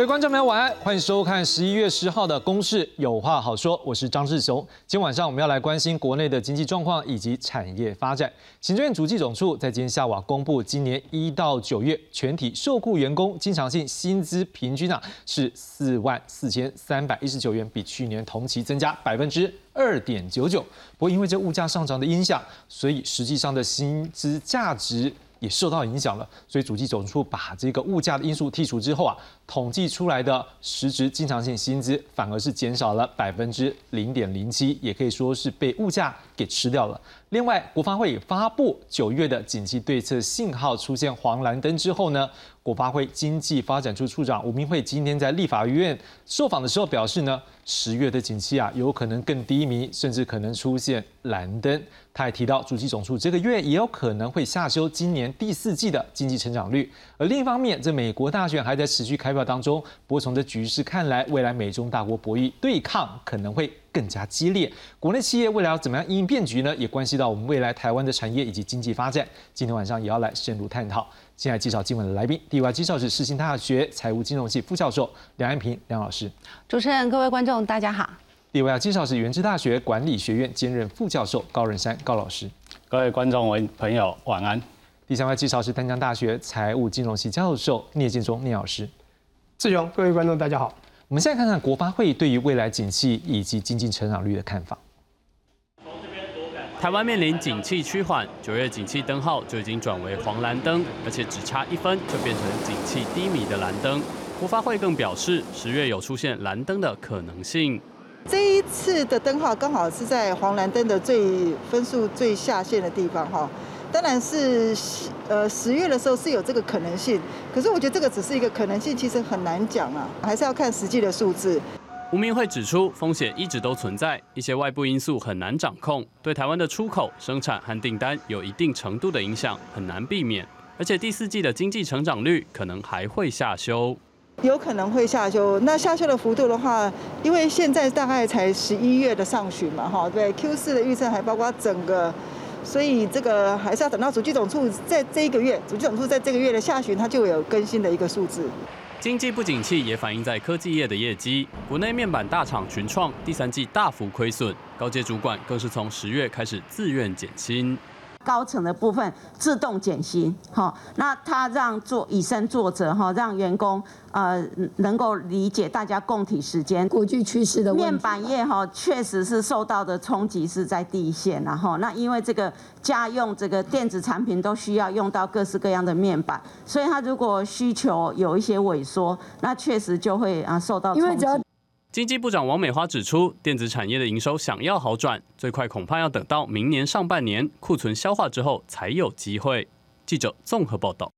各位观众朋友，晚安，欢迎收看十一月十号的《公事有话好说》，我是张志雄。今天晚上我们要来关心国内的经济状况以及产业发展。行政院主计总处在今天下午公布，今年一到九月全体受雇员工经常性薪资平均啊是四万四千三百一十九元，比去年同期增加百分之二点九九。不过因为这物价上涨的影响，所以实际上的薪资价值。也受到影响了，所以主计总处把这个物价的因素剔除之后啊，统计出来的实质经常性薪资反而是减少了百分之零点零七，也可以说是被物价给吃掉了。另外，国发会发布九月的景气对策信号出现黄蓝灯之后呢？国发会经济发展处处长吴明慧今天在立法院受访的时候表示呢，十月的景气啊有可能更低迷，甚至可能出现蓝灯。他还提到，主席总数这个月也有可能会下修今年第四季的经济成长率。而另一方面，这美国大选还在持续开票当中，不过从这局势看来，未来美中大国博弈对抗可能会更加激烈。国内企业未来要怎么样应变局呢？也关系到我们未来台湾的产业以及经济发展。今天晚上也要来深入探讨。现在介绍今晚的来宾，第一位介绍是世新大学财务金融系副教授梁安平梁老师。主持人、各位观众，大家好。第二位介绍是原治大学管理学院兼任副教授高仁山高老师。各位观众、朋友，晚安。第三位介绍是丹江大学财务金融系教授聂建忠聂老师。志雄，各位观众，大家好。我们现在看看国发会对于未来景气以及经济成长率的看法。台湾面临景气趋缓，九月景气灯号就已经转为黄蓝灯，而且只差一分就变成景气低迷的蓝灯。国发会更表示，十月有出现蓝灯的可能性。这一次的灯号刚好是在黄蓝灯的最分数最下限的地方哈，当然是呃十月的时候是有这个可能性，可是我觉得这个只是一个可能性，其实很难讲啊，还是要看实际的数字。吴明慧指出，风险一直都存在，一些外部因素很难掌控，对台湾的出口、生产和订单有一定程度的影响，很难避免。而且第四季的经济成长率可能还会下修，有可能会下修。那下修的幅度的话，因为现在大概才十一月的上旬嘛，哈，对，Q 四的预测还包括整个，所以这个还是要等到主机总处在这一个月，主机总处在这个月的下旬，它就有更新的一个数字。经济不景气也反映在科技业的业绩，国内面板大厂群创第三季大幅亏损，高阶主管更是从十月开始自愿减薪。高层的部分自动减薪，哈，那他让做以身作则，哈，让员工呃能够理解大家共体时间。国际趋势的面板业哈，确实是受到的冲击是在第一线，然后那因为这个家用这个电子产品都需要用到各式各样的面板，所以它如果需求有一些萎缩，那确实就会啊受到冲击。经济部长王美花指出，电子产业的营收想要好转，最快恐怕要等到明年上半年库存消化之后才有机会。记者综合报道。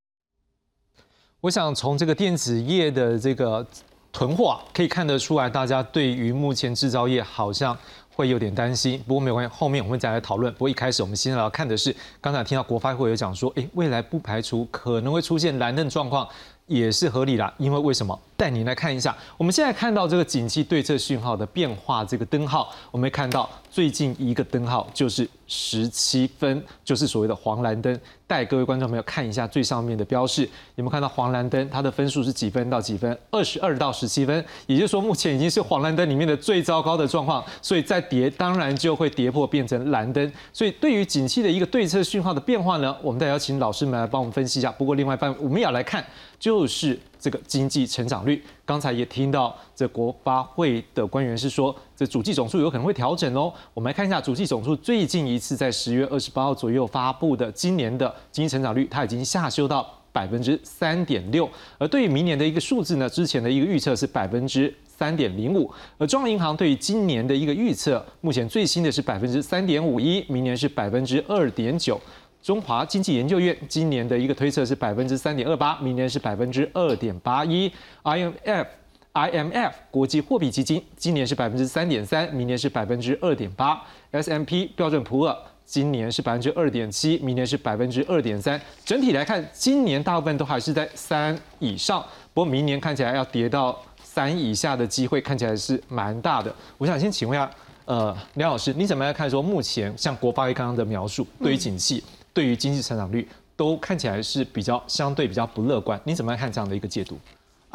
我想从这个电子业的这个囤货可以看得出来，大家对于目前制造业好像会有点担心。不过没有关系，后面我们再来讨论。不过一开始我们先来看的是，刚才听到国发会有讲说，哎，未来不排除可能会出现蓝灯状况。也是合理啦，因为为什么？带您来看一下，我们现在看到这个景气对策讯号的变化，这个灯号，我们看到最近一个灯号就是十七分，就是所谓的黄蓝灯。带各位观众朋友看一下最上面的标示，有没有看到黄蓝灯？它的分数是几分到几分？二十二到十七分，也就是说目前已经是黄蓝灯里面的最糟糕的状况，所以再跌当然就会跌破变成蓝灯。所以对于景气的一个对策讯号的变化呢，我们再邀请老师们来帮我们分析一下。不过另外一半我们也要来看。就是这个经济成长率，刚才也听到这国发会的官员是说，这主计总数有可能会调整哦。我们来看一下主计总数最近一次在十月二十八号左右发布的今年的经济成长率，它已经下修到百分之三点六。而对于明年的一个数字呢，之前的一个预测是百分之三点零五。而中央银行对于今年的一个预测，目前最新的是百分之三点五一，明年是百分之二点九。中华经济研究院今年的一个推测是百分之三点二八，明年是百分之二点八一。IMF IMF 国际货币基金今年是百分之三点三，明年是百分之二点八。SMP 标准普尔今年是百分之二点七，明年是百分之二点三。整体来看，今年大部分都还是在三以上，不过明年看起来要跌到三以下的机会看起来是蛮大的。我想先请问一下，呃，梁老师，你怎么样看说目前像国发会刚刚的描述对于景气？对于经济成长率都看起来是比较相对比较不乐观，你怎么样看这样的一个解读？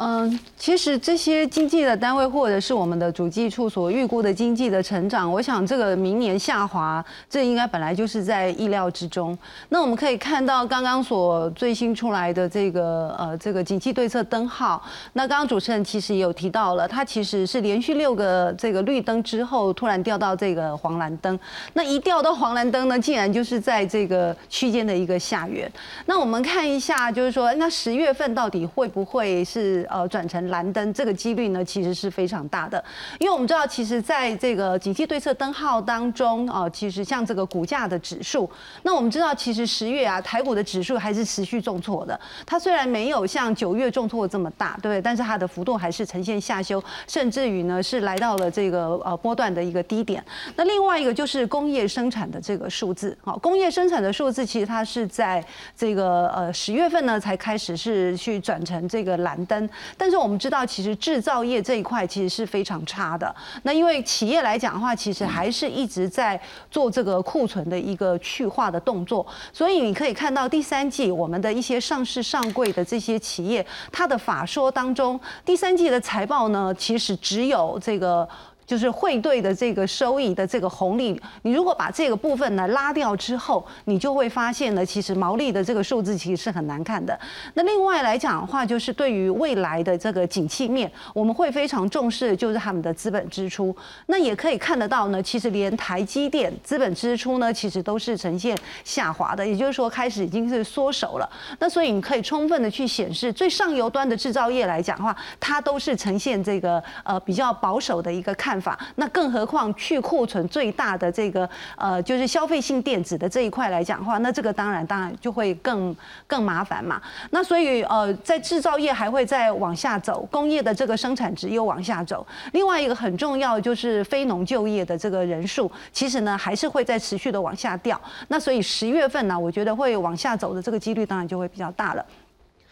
嗯，其实这些经济的单位或者是我们的主计处所预估的经济的成长，我想这个明年下滑，这应该本来就是在意料之中。那我们可以看到刚刚所最新出来的这个呃这个景气对策灯号，那刚刚主持人其实也有提到了，它其实是连续六个这个绿灯之后突然掉到这个黄蓝灯，那一掉到黄蓝灯呢，竟然就是在这个区间的一个下缘。那我们看一下，就是说那十月份到底会不会是？呃，转成蓝灯这个几率呢，其实是非常大的，因为我们知道，其实在这个景气对策灯号当中啊，其实像这个股价的指数，那我们知道，其实十月啊，台股的指数还是持续重挫的，它虽然没有像九月重挫这么大，对不对？但是它的幅度还是呈现下修，甚至于呢是来到了这个呃波段的一个低点。那另外一个就是工业生产的这个数字，好，工业生产的数字其实它是在这个呃十月份呢才开始是去转成这个蓝灯。但是我们知道，其实制造业这一块其实是非常差的。那因为企业来讲的话，其实还是一直在做这个库存的一个去化的动作。所以你可以看到第三季我们的一些上市上柜的这些企业，它的法说当中，第三季的财报呢，其实只有这个。就是汇兑的这个收益的这个红利，你如果把这个部分呢拉掉之后，你就会发现呢，其实毛利的这个数字其实是很难看的。那另外来讲的话，就是对于未来的这个景气面，我们会非常重视就是他们的资本支出。那也可以看得到呢，其实连台积电资本支出呢，其实都是呈现下滑的，也就是说开始已经是缩手了。那所以你可以充分的去显示，最上游端的制造业来讲的话，它都是呈现这个呃比较保守的一个看。法，那更何况去库存最大的这个呃，就是消费性电子的这一块来讲的话，那这个当然当然就会更更麻烦嘛。那所以呃，在制造业还会再往下走，工业的这个生产值又往下走。另外一个很重要就是非农就业的这个人数，其实呢还是会在持续的往下掉。那所以十月份呢，我觉得会往下走的这个几率当然就会比较大了。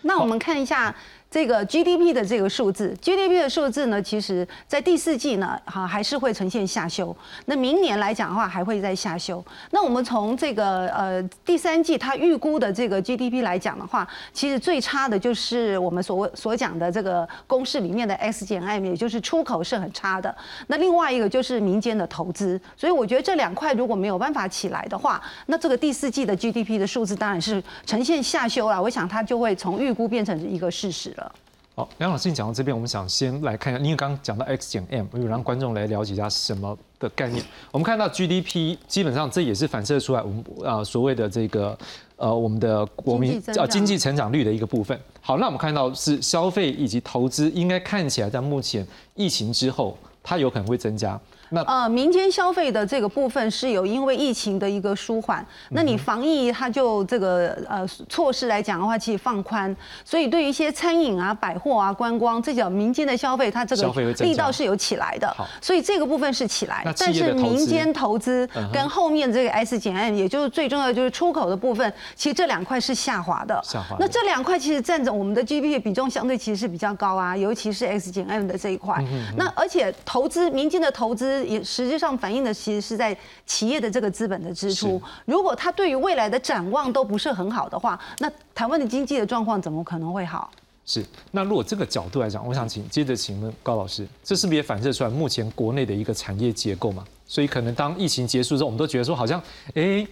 那我们看一下。这个 GDP 的这个数字，GDP 的数字呢，其实在第四季呢，哈还是会呈现下修。那明年来讲的话，还会再下修。那我们从这个呃第三季它预估的这个 GDP 来讲的话，其实最差的就是我们所所讲的这个公式里面的 X 减 M，也就是出口是很差的。那另外一个就是民间的投资。所以我觉得这两块如果没有办法起来的话，那这个第四季的 GDP 的数字当然是呈现下修了。我想它就会从预估变成一个事实了。好，梁老师，你讲到这边，我们想先来看一下，因为刚刚讲到 X 减 M，我有让观众来了解一下什么的概念。我们看到 GDP，基本上这也是反射出来我们啊所谓的这个呃我们的国民啊经济成长率的一个部分。好，那我们看到是消费以及投资，应该看起来在目前疫情之后，它有可能会增加。那呃，民间消费的这个部分是有因为疫情的一个舒缓，那你防疫它就这个呃措施来讲的话，其实放宽，所以对于一些餐饮啊、百货啊、观光这叫民间的消费，它这个力道是有起来的，所以这个部分是起来。但是民间投资跟后面这个 S 减 M，也就是最重要的就是出口的部分，其实这两块是下滑的。下滑。那这两块其实占着我们的 GDP 比重相对其实是比较高啊，尤其是 S 减 M 的这一块。那而且投资民间的投资。也实际上反映的其实是在企业的这个资本的支出。如果他对于未来的展望都不是很好的话，那台湾的经济的状况怎么可能会好？是。那如果这个角度来讲，我想请接着请问高老师，这是不是也反射出来目前国内的一个产业结构嘛？所以可能当疫情结束之后，我们都觉得说好像哎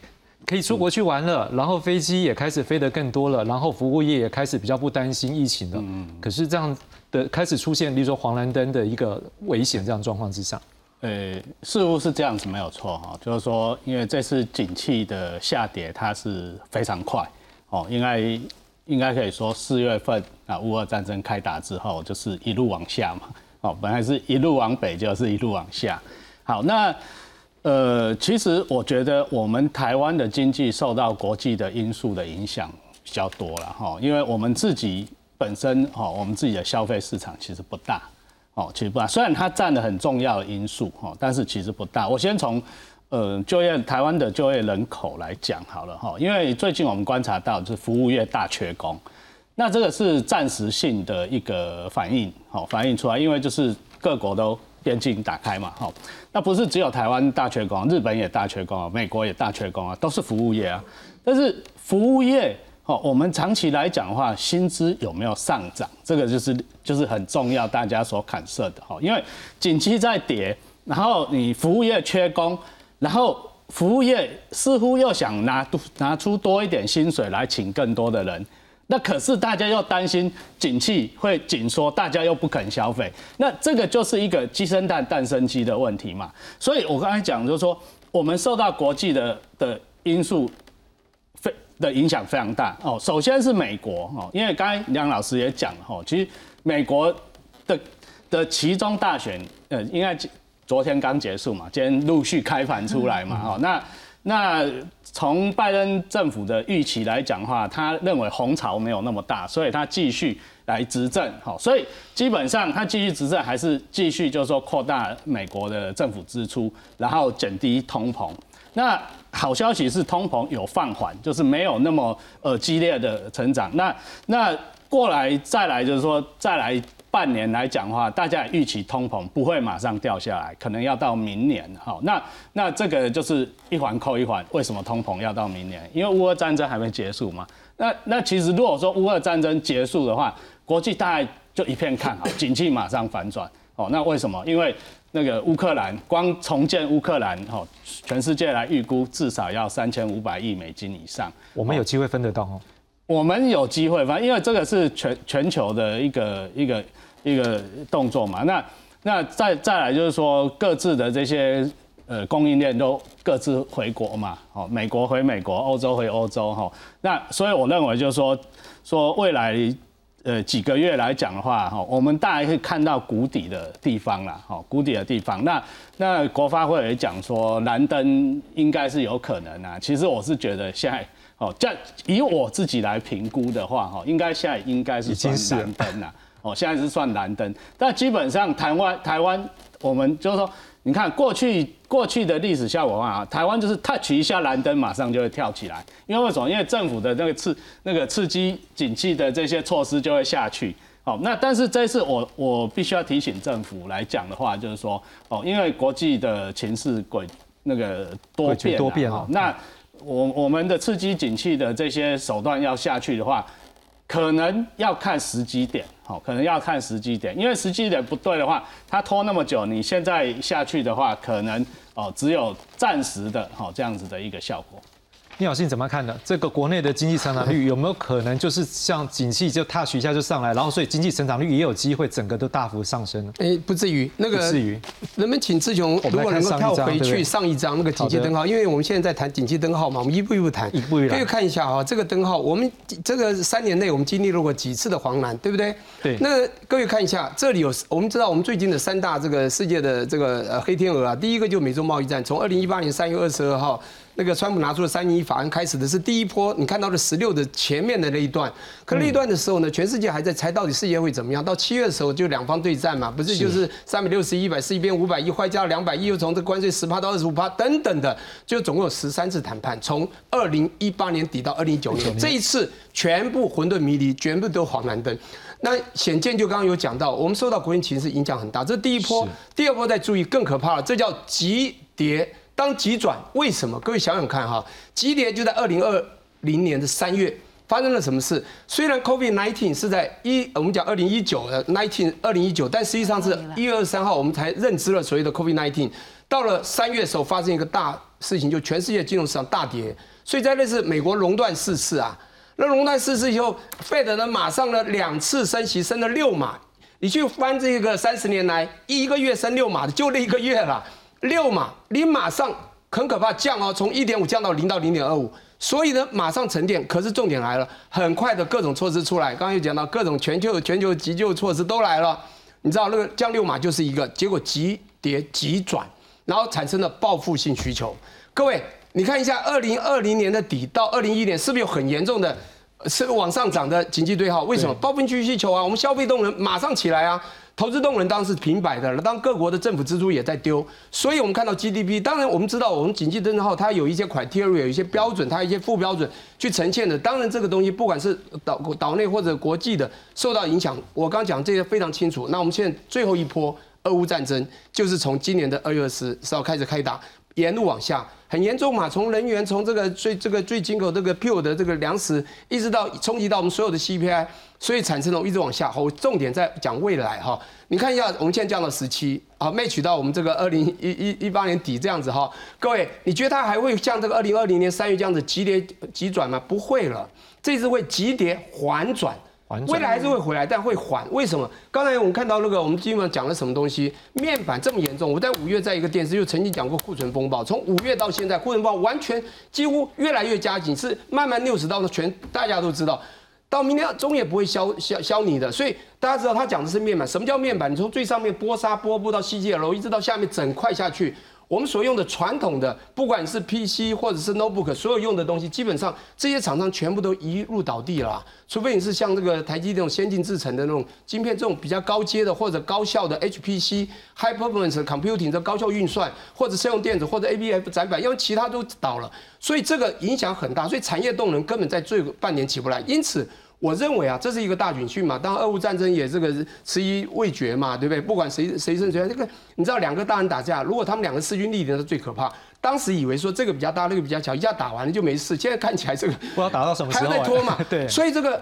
可以出国去玩了，然后飞机也开始飞得更多了，然后服务业也开始比较不担心疫情了。嗯。可是这样的开始出现，例如说黄蓝灯的一个危险这样状况之上。呃，似乎是这样子没有错哈，就是说，因为这次景气的下跌，它是非常快哦，应该应该可以说四月份啊，乌俄战争开打之后，就是一路往下嘛，哦，本来是一路往北，就是一路往下。好，那呃，其实我觉得我们台湾的经济受到国际的因素的影响比较多了哈，因为我们自己本身哈，我们自己的消费市场其实不大。哦，其实不大，虽然它占了很重要的因素，哈，但是其实不大。我先从，呃，就业台湾的就业人口来讲好了，哈，因为最近我们观察到就是服务业大缺工，那这个是暂时性的一个反应，好，反映出来，因为就是各国都边境打开嘛，哈，那不是只有台湾大缺工，日本也大缺工啊，美国也大缺工啊，都是服务业啊，但是服务业哦，我们长期来讲的话，薪资有没有上涨，这个就是就是很重要，大家所砍设的哈。因为景气在跌，然后你服务业缺工，然后服务业似乎又想拿拿出多一点薪水来请更多的人，那可是大家又担心景气会紧缩，大家又不肯消费，那这个就是一个鸡生蛋蛋生鸡的问题嘛。所以我刚才讲就是说，我们受到国际的的因素。的影响非常大哦。首先是美国哦，因为刚才梁老师也讲了哦，其实美国的的其中大选，呃，应该昨天刚结束嘛，今天陆续开盘出来嘛，哦，那那从拜登政府的预期来讲的话，他认为红潮没有那么大，所以他继续来执政，好，所以基本上他继续执政还是继续就是说扩大美国的政府支出，然后减低通膨。那好消息是通膨有放缓，就是没有那么呃激烈的成长。那那过来再来就是说再来半年来讲的话，大家预期通膨不会马上掉下来，可能要到明年。好，那那这个就是一环扣一环。为什么通膨要到明年？因为乌俄战争还没结束嘛。那那其实如果说乌俄战争结束的话，国际大概就一片看好，景气马上反转。哦，那为什么？因为那个乌克兰光重建乌克兰，哈，全世界来预估至少要三千五百亿美金以上。我们有机会分得到哦。我们有机会，反正因为这个是全全球的一个一个一个动作嘛。那那再再来就是说各自的这些呃供应链都各自回国嘛。哦，美国回美国，欧洲回欧洲，哈。那所以我认为就是说说未来。呃，几个月来讲的话，哈，我们大概可以看到谷底的地方了，哈，谷底的地方。那那国发会也讲说，蓝灯应该是有可能啊。其实我是觉得现在，哦，这以我自己来评估的话，哈，应该现在应该是算蓝灯了，哦，现在是算蓝灯。但基本上台湾台湾，我们就是说。你看过去过去的历史效果啊，台湾就是 touch 一下蓝灯，马上就会跳起来。因为为什么？因为政府的那个刺那个刺激景气的这些措施就会下去。好，那但是这次我我必须要提醒政府来讲的话，就是说哦，因为国际的情势轨那个多变多变啊，那我我们的刺激景气的这些手段要下去的话。可能要看时机点，好，可能要看时机点，因为时机点不对的话，它拖那么久，你现在下去的话，可能哦只有暂时的，好这样子的一个效果。聂老师你怎么看呢？这个国内的经济成长率有没有可能就是像景气就踏取一下就上来，然后所以经济成长率也有机会整个都大幅上升呢？哎，不至于，那个不至于。人们请志雄，如果能够跳回去上一张那个景气灯号，因为我们现在在谈景气灯号嘛，我们一步一步谈，一步一步可以看一下啊，这个灯号，我们这个三年内我们经历了过几次的黄蓝，对不对？对。那各位看一下，这里有我们知道我们最近的三大这个世界的这个呃黑天鹅啊，第一个就美洲贸易战，从二零一八年三月二十二号。那个川普拿出了三一法案，开始的是第一波。你看到的十六的前面的那一段，可那一段的时候呢，全世界还在猜到底世界会怎么样。到七月的时候，就两方对战嘛，不是就是三百六十一百四一边五百一，外加两百亿，又从这关税十趴到二十五趴等等的，就总共有十三次谈判，从二零一八年底到二零一九年，这一次全部混沌迷离，全部都黄蓝灯。那显见就刚刚有讲到，我们受到国际形势影响很大，这第一波。第二波再注意更可怕了，这叫急跌。当急转，为什么？各位想想看哈，急跌就在二零二零年的三月发生了什么事？虽然 COVID nineteen 是在一，我们讲二零一九的 nineteen 二零一九，但实际上是一月二十三号我们才认知了所谓的 COVID nineteen。到了三月的时候，发生一个大事情，就全世界金融市场大跌。所以在那次美国熔断四次啊，那熔断四次以后，Fed 呢马上呢两次升息，升了六码。你去翻这个三十年来一个月升六码的，就那一个月了。六码，你马上很可怕降哦，从一点五降到零到零点二五，所以呢，马上沉淀。可是重点来了，很快的各种措施出来，刚刚又讲到各种全球全球急救措施都来了。你知道那个降六码就是一个结果，急跌急转，然后产生了报复性需求。各位，你看一下二零二零年的底到二零一年，是不是有很严重的，是往上涨的经济对号？为什么报复性需求啊？我们消费动能马上起来啊！投资动能当然是平摆的了，当各国的政府支出也在丢，所以我们看到 GDP，当然我们知道我们经济增长号它有一些 criteria，有一些标准，它一些副标准去呈现的。当然这个东西不管是岛岛内或者国际的受到影响，我刚讲这些非常清楚。那我们现在最后一波俄乌战争就是从今年的二月十十号开始开打，沿路往下，很严重嘛。从人员，从这个最这个最进口这个 pure 的这个粮食，一直到冲击到我们所有的 CPI，所以产生了一直往下。我重点在讲未来哈。你看一下，我们现在降到十七，啊没取到我们这个二零一一一八年底这样子哈。各位，你觉得它还会像这个二零二零年三月这样子急跌急转吗？不会了，这次会急跌缓转。未来还是会回来，但会缓。为什么？刚才我们看到那个，我们基本上讲了什么东西？面板这么严重，我在五月在一个电视就曾经讲过库存风暴。从五月到现在，库存风暴完全几乎越来越加紧，是慢慢六十到的全大家都知道，到明天终也不会消消消你的。所以大家知道他讲的是面板，什么叫面板？你从最上面波沙波布到 CGL，一直到下面整块下去。我们所用的传统的，不管是 PC 或者是 notebook，所有用的东西，基本上这些厂商全部都一路倒地了。除非你是像这个台积这种先进制程的那种晶片，这种比较高阶的或者高效的 HPC high performance computing 的高效运算，或者是用电子或者 ABF 载板，因为其他都倒了，所以这个影响很大。所以产业动能根本在最半年起不来，因此。我认为啊，这是一个大警讯嘛。当然，俄乌战争也这个迟疑未决嘛，对不对？不管谁谁胜谁败，这个你知道，两个大人打架，如果他们两个势均力敌，那是最可怕。当时以为说这个比较大，那个比较小，一下打完了就没事。现在看起来这个不知道打到什么时候，还在拖嘛。对，所以这个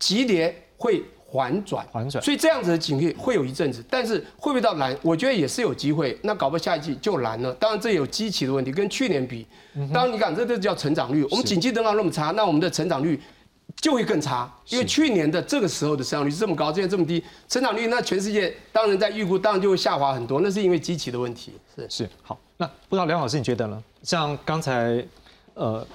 级别会缓转，缓转。所以这样子的警惕会有一阵子，但是会不会到蓝？我觉得也是有机会。那搞不好下一季就蓝了。当然这有基期的问题，跟去年比，当然你讲这这叫成长率。我们景气等到那么差，那我们的成长率。就会更差，因为去年的这个时候的生长率是这么高，现在这么低，生长率那全世界当然在预估，当然就会下滑很多，那是因为机器的问题。是是好，那不知道梁老师你觉得呢？像刚才呃。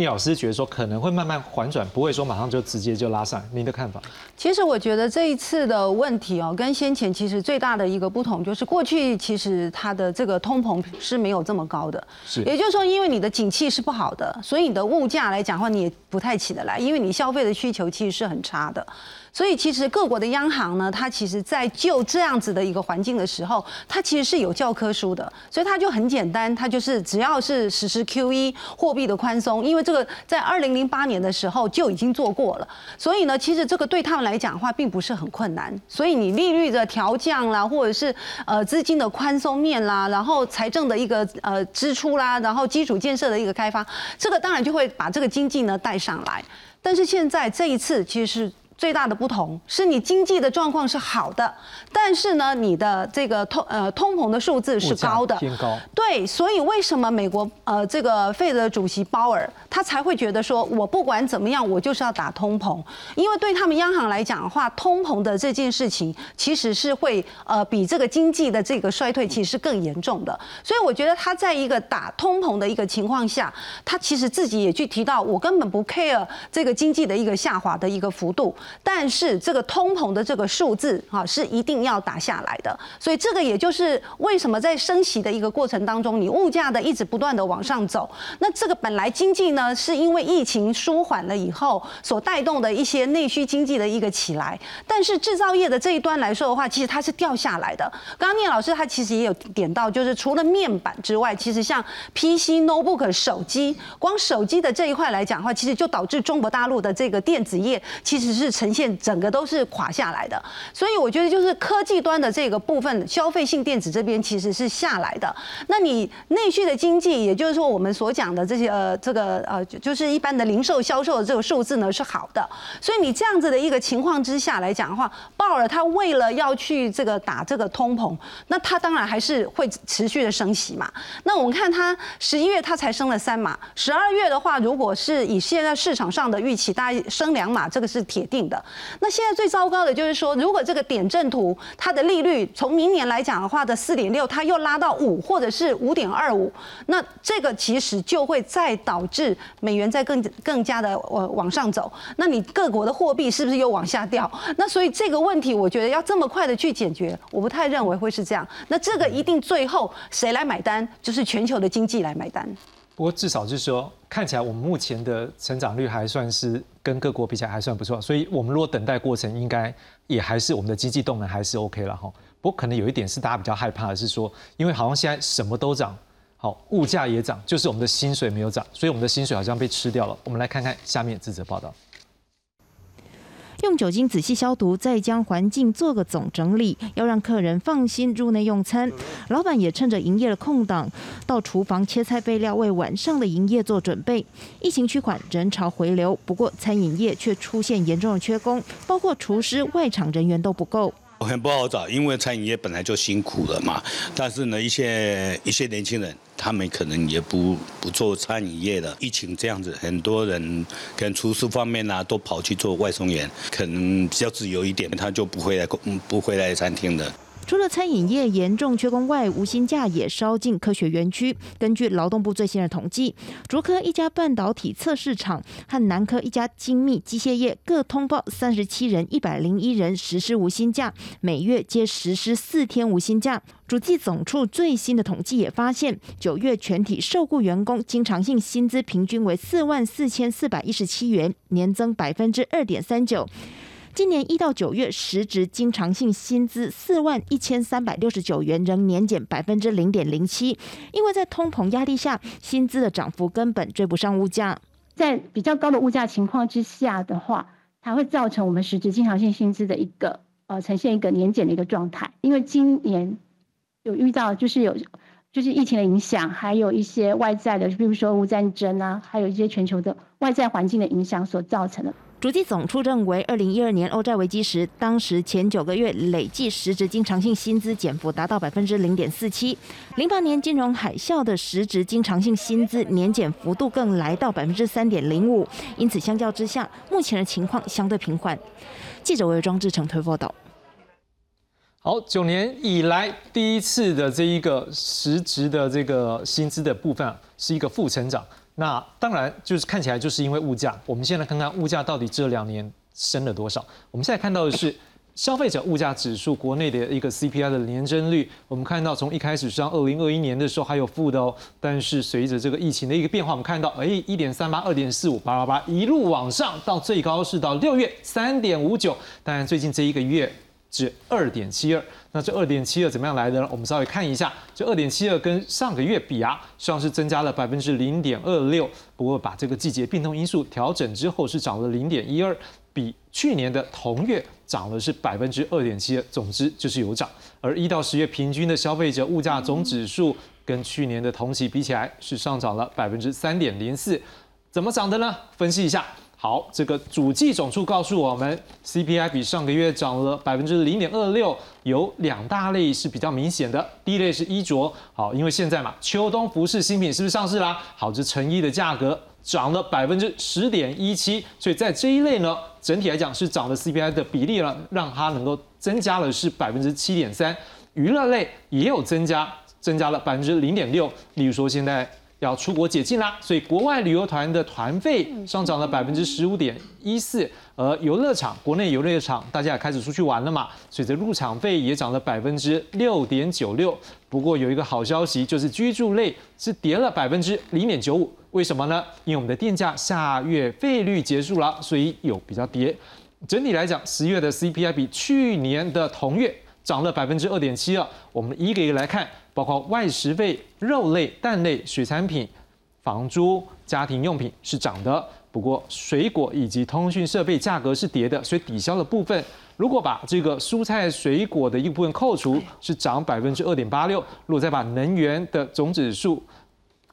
聂老师觉得说可能会慢慢缓转，不会说马上就直接就拉上。您的看法？其实我觉得这一次的问题哦，跟先前其实最大的一个不同就是，过去其实它的这个通膨是没有这么高的。是，也就是说，因为你的景气是不好的，所以你的物价来讲的话，你也不太起得来，因为你消费的需求其实是很差的。所以其实各国的央行呢，它其实在就这样子的一个环境的时候，它其实是有教科书的，所以它就很简单，它就是只要是实施 QE 货币的宽松，因为这个在二零零八年的时候就已经做过了，所以呢，其实这个对他们来讲的话，并不是很困难。所以你利率的调降啦，或者是呃资金的宽松面啦，然后财政的一个呃支出啦，然后基础建设的一个开发，这个当然就会把这个经济呢带上来。但是现在这一次其实是。最大的不同是你经济的状况是好的，但是呢，你的这个通呃通膨的数字是高的，偏高。对，所以为什么美国呃这个费德主席鲍尔他才会觉得说，我不管怎么样，我就是要打通膨，因为对他们央行来讲的话，通膨的这件事情其实是会呃比这个经济的这个衰退其实是更严重的。所以我觉得他在一个打通膨的一个情况下，他其实自己也去提到，我根本不 care 这个经济的一个下滑的一个幅度。但是这个通膨的这个数字哈是一定要打下来的，所以这个也就是为什么在升息的一个过程当中，你物价的一直不断的往上走。那这个本来经济呢是因为疫情舒缓了以后所带动的一些内需经济的一个起来，但是制造业的这一端来说的话，其实它是掉下来的。刚刚聂老师他其实也有点到，就是除了面板之外，其实像 PC、notebook、手机，光手机的这一块来讲的话，其实就导致中国大陆的这个电子业其实是呈现整个都是垮下来的，所以我觉得就是科技端的这个部分，消费性电子这边其实是下来的。那你内需的经济，也就是说我们所讲的这些呃这个呃就是一般的零售销售的这个数字呢是好的。所以你这样子的一个情况之下来讲的话，鲍尔他为了要去这个打这个通膨，那他当然还是会持续的升息嘛。那我们看他十一月他才升了三码，十二月的话，如果是以现在市场上的预期，大概升两码，这个是铁定的。那现在最糟糕的就是说，如果这个点阵图它的利率从明年来讲的话的四点六，它又拉到五或者是五点二五，那这个其实就会再导致美元在更更加的往往上走。那你各国的货币是不是又往下掉？那所以这个问题，我觉得要这么快的去解决，我不太认为会是这样。那这个一定最后谁来买单？就是全球的经济来买单。不过至少就是说，看起来我们目前的成长率还算是跟各国比起来还算不错，所以我们如果等待过程，应该也还是我们的经济动能还是 OK 了哈。不过可能有一点是大家比较害怕的是说，因为好像现在什么都涨，好物价也涨，就是我们的薪水没有涨，所以我们的薪水好像被吃掉了。我们来看看下面这则报道。用酒精仔细消毒，再将环境做个总整理，要让客人放心入内用餐。老板也趁着营业的空档，到厨房切菜备料，为晚上的营业做准备。疫情趋缓，人潮回流，不过餐饮业却出现严重的缺工，包括厨师、外场人员都不够。很不好找，因为餐饮业本来就辛苦了嘛。但是呢，一些一些年轻人，他们可能也不不做餐饮业的。疫情这样子，很多人跟厨师方面呢，都跑去做外送员，可能比较自由一点，他就不会来工，不会来餐厅的。除了餐饮业严重缺工外，无薪假也烧进科学园区。根据劳动部最新的统计，竹科一家半导体测试厂和南科一家精密机械业各通报三十七人、一百零一人实施无薪假，每月皆实施四天无薪假。主计总处最新的统计也发现，九月全体受雇员工经常性薪资平均为四万四千四百一十七元，年增百分之二点三九。今年一到九月，实值经常性薪资四万一千三百六十九元，仍年减百分之零点零七。因为在通膨压力下，薪资的涨幅根本追不上物价。在比较高的物价情况之下的话，它会造成我们实质经常性薪资的一个呃呈现一个年减的一个状态。因为今年有遇到就是有就是疫情的影响，还有一些外在的，比如说乌战争啊，还有一些全球的外在环境的影响所造成的。主计总处认为，二零一二年欧债危机时，当时前九个月累计实质经常性薪资减幅达到百分之零点四七；零八年金融海啸的实质经常性薪资年减幅度更来到百分之三点零五。因此，相较之下，目前的情况相对平缓。记者为庄志成推报道。好，九年以来第一次的这一个实质的这个薪资的部分是一个负成长。那当然就是看起来就是因为物价。我们现在看看物价到底这两年升了多少。我们现在看到的是消费者物价指数国内的一个 CPI 的年增率。我们看到从一开始像二零二一年的时候还有负的哦，但是随着这个疫情的一个变化，我们看到哎一点三八、二点四五、八八八一路往上，到最高是到六月三点五九。当然最近这一个月。是二点七二，那这二点七二怎么样来的呢？我们稍微看一下，这二点七二跟上个月比啊，实际上是增加了百分之零点二六。不过把这个季节变动因素调整之后，是涨了零点一二，比去年的同月涨了是百分之二点七二。总之就是有涨。而一到十月平均的消费者物价总指数跟去年的同期比起来，是上涨了百分之三点零四。怎么涨的呢？分析一下。好，这个主计总处告诉我们，CPI 比上个月涨了百分之零点二六，有两大类是比较明显的。第一类是衣着，好，因为现在嘛，秋冬服饰新品是不是上市啦？好，这成衣的价格涨了百分之十点一七，所以在这一类呢，整体来讲是涨了 CPI 的比例了，让它能够增加了是百分之七点三。娱乐类也有增加，增加了百分之零点六，例如说现在。要出国解禁啦，所以国外旅游团的团费上涨了百分之十五点一四，而游乐场国内游乐场大家也开始出去玩了嘛，所以这入场费也涨了百分之六点九六。不过有一个好消息，就是居住类是跌了百分之零点九五，为什么呢？因为我们的电价下月费率结束了，所以有比较跌。整体来讲，十月的 CPI 比去年的同月涨了百分之二点七二。我们一个一个来看。包括外食费、肉类、蛋类、水产品、房租、家庭用品是涨的，不过水果以及通讯设备价格是跌的，所以抵消的部分，如果把这个蔬菜水果的一部分扣除，是涨百分之二点八六。如果再把能源的总指数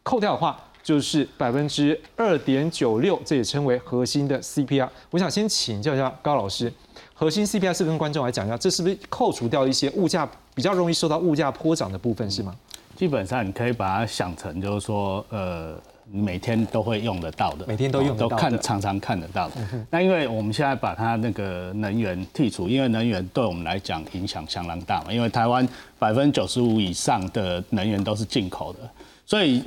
扣掉的话，就是百分之二点九六，这也称为核心的 CPI。我想先请教一下高老师。核心 CPI 是跟观众来讲一下，这是不是扣除掉一些物价比较容易受到物价波涨的部分，是吗？基本上你可以把它想成就是说，呃，每天都会用得到的，每天都用都看常常看得到的。那因为我们现在把它那个能源剔除，因为能源对我们来讲影响相当大嘛，因为台湾百分之九十五以上的能源都是进口的，所以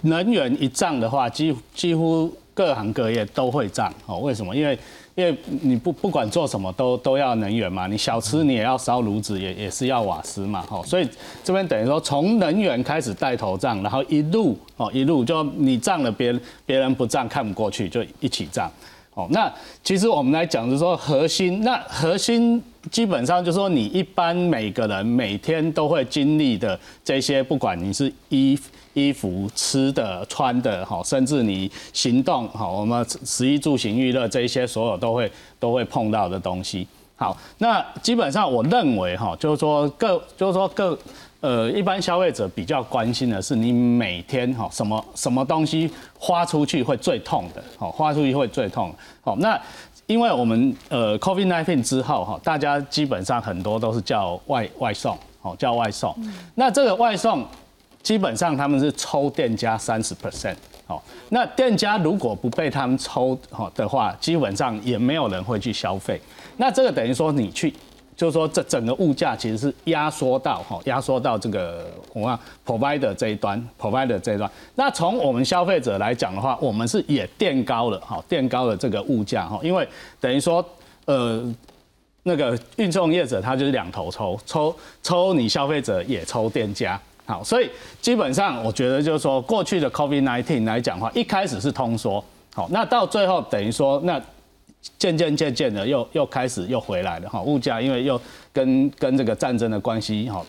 能源一涨的话，几几乎各行各业都会涨哦。为什么？因为因为你不不管做什么都都要能源嘛，你小吃你也要烧炉子，也也是要瓦斯嘛，吼，所以这边等于说从能源开始带头涨，然后一路哦一路就你涨了，别人别人不涨看不过去，就一起涨，哦，那其实我们来讲就是说核心，那核心基本上就是说你一般每个人每天都会经历的这些，不管你是衣衣服、吃的、穿的，好，甚至你行动，好，我们食衣住行娱乐这一些，所有都会都会碰到的东西。好，那基本上我认为，哈，就是说各就是说各呃一般消费者比较关心的是，你每天哈什么什么东西花出去会最痛的，好，花出去会最痛。好，那。因为我们呃，COVID-19 之后哈，大家基本上很多都是叫外外送，哦，叫外送。那这个外送基本上他们是抽店家三十 percent，哦，那店家如果不被他们抽好的话，基本上也没有人会去消费。那这个等于说你去。就是说，这整个物价其实是压缩到哈，压缩到这个我们 provider 这一端，provider 这一端。那从我们消费者来讲的话，我们是也垫高了哈，垫高了这个物价哈，因为等于说，呃，那个运送业者他就是两头抽，抽抽你消费者也抽店家，好，所以基本上我觉得就是说，过去的 COVID-19 来讲的话，一开始是通缩，好，那到最后等于说那。渐渐渐渐的又又开始又回来了哈，物价因为又跟跟这个战争的关系哈，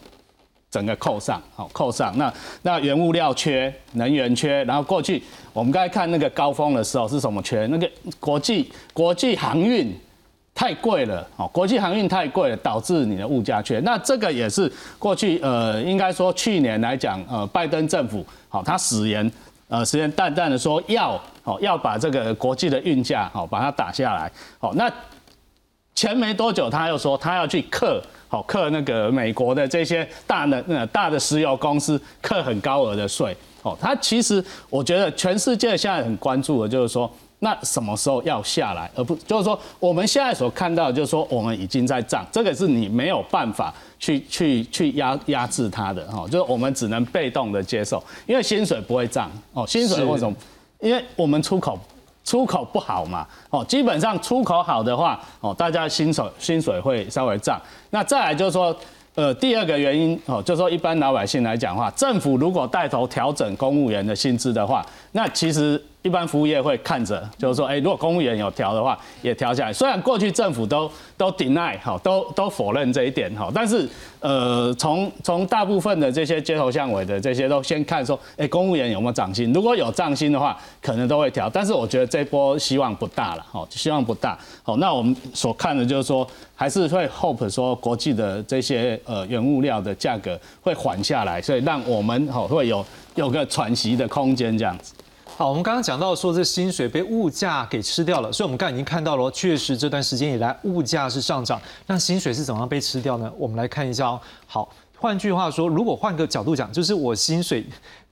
整个扣上好扣上，那那原物料缺，能源缺，然后过去我们刚才看那个高峰的时候是什么缺？那个国际国际航运太贵了，哦，国际航运太贵了，导致你的物价缺。那这个也是过去呃，应该说去年来讲，呃，拜登政府好，他死言。呃，时间淡淡的说要，哦，要把这个国际的运价，哦，把它打下来，好，那前没多久他又说他要去克，好，克那个美国的这些大的、呃大的石油公司克很高额的税，哦，他其实我觉得全世界现在很关注的就是说。那什么时候要下来？而不就是说，我们现在所看到，就是说，我们已经在涨，这个是你没有办法去去去压压制它的哈，就是我们只能被动的接受，因为薪水不会涨哦，薪水为什么？因为我们出口出口不好嘛，哦，基本上出口好的话，哦，大家薪水薪水会稍微涨。那再来就是说，呃，第二个原因哦，就是说一般老百姓来讲话，政府如果带头调整公务员的薪资的话，那其实。一般服务业会看着，就是说，哎，如果公务员有调的话，也调下来。虽然过去政府都都 deny 哈，都都否认这一点哈，但是呃，从从大部分的这些街头巷尾的这些都先看说，哎，公务员有没有涨薪？如果有涨薪的话，可能都会调。但是我觉得这波希望不大了，哈，希望不大。好，那我们所看的就是说，还是会 hope 说国际的这些呃原物料的价格会缓下来，所以让我们好会有有个喘息的空间这样子。好，我们刚刚讲到说这薪水被物价给吃掉了，所以我们刚刚已经看到了，确实这段时间以来物价是上涨，那薪水是怎么样被吃掉呢？我们来看一下哦。好，换句话说，如果换个角度讲，就是我薪水。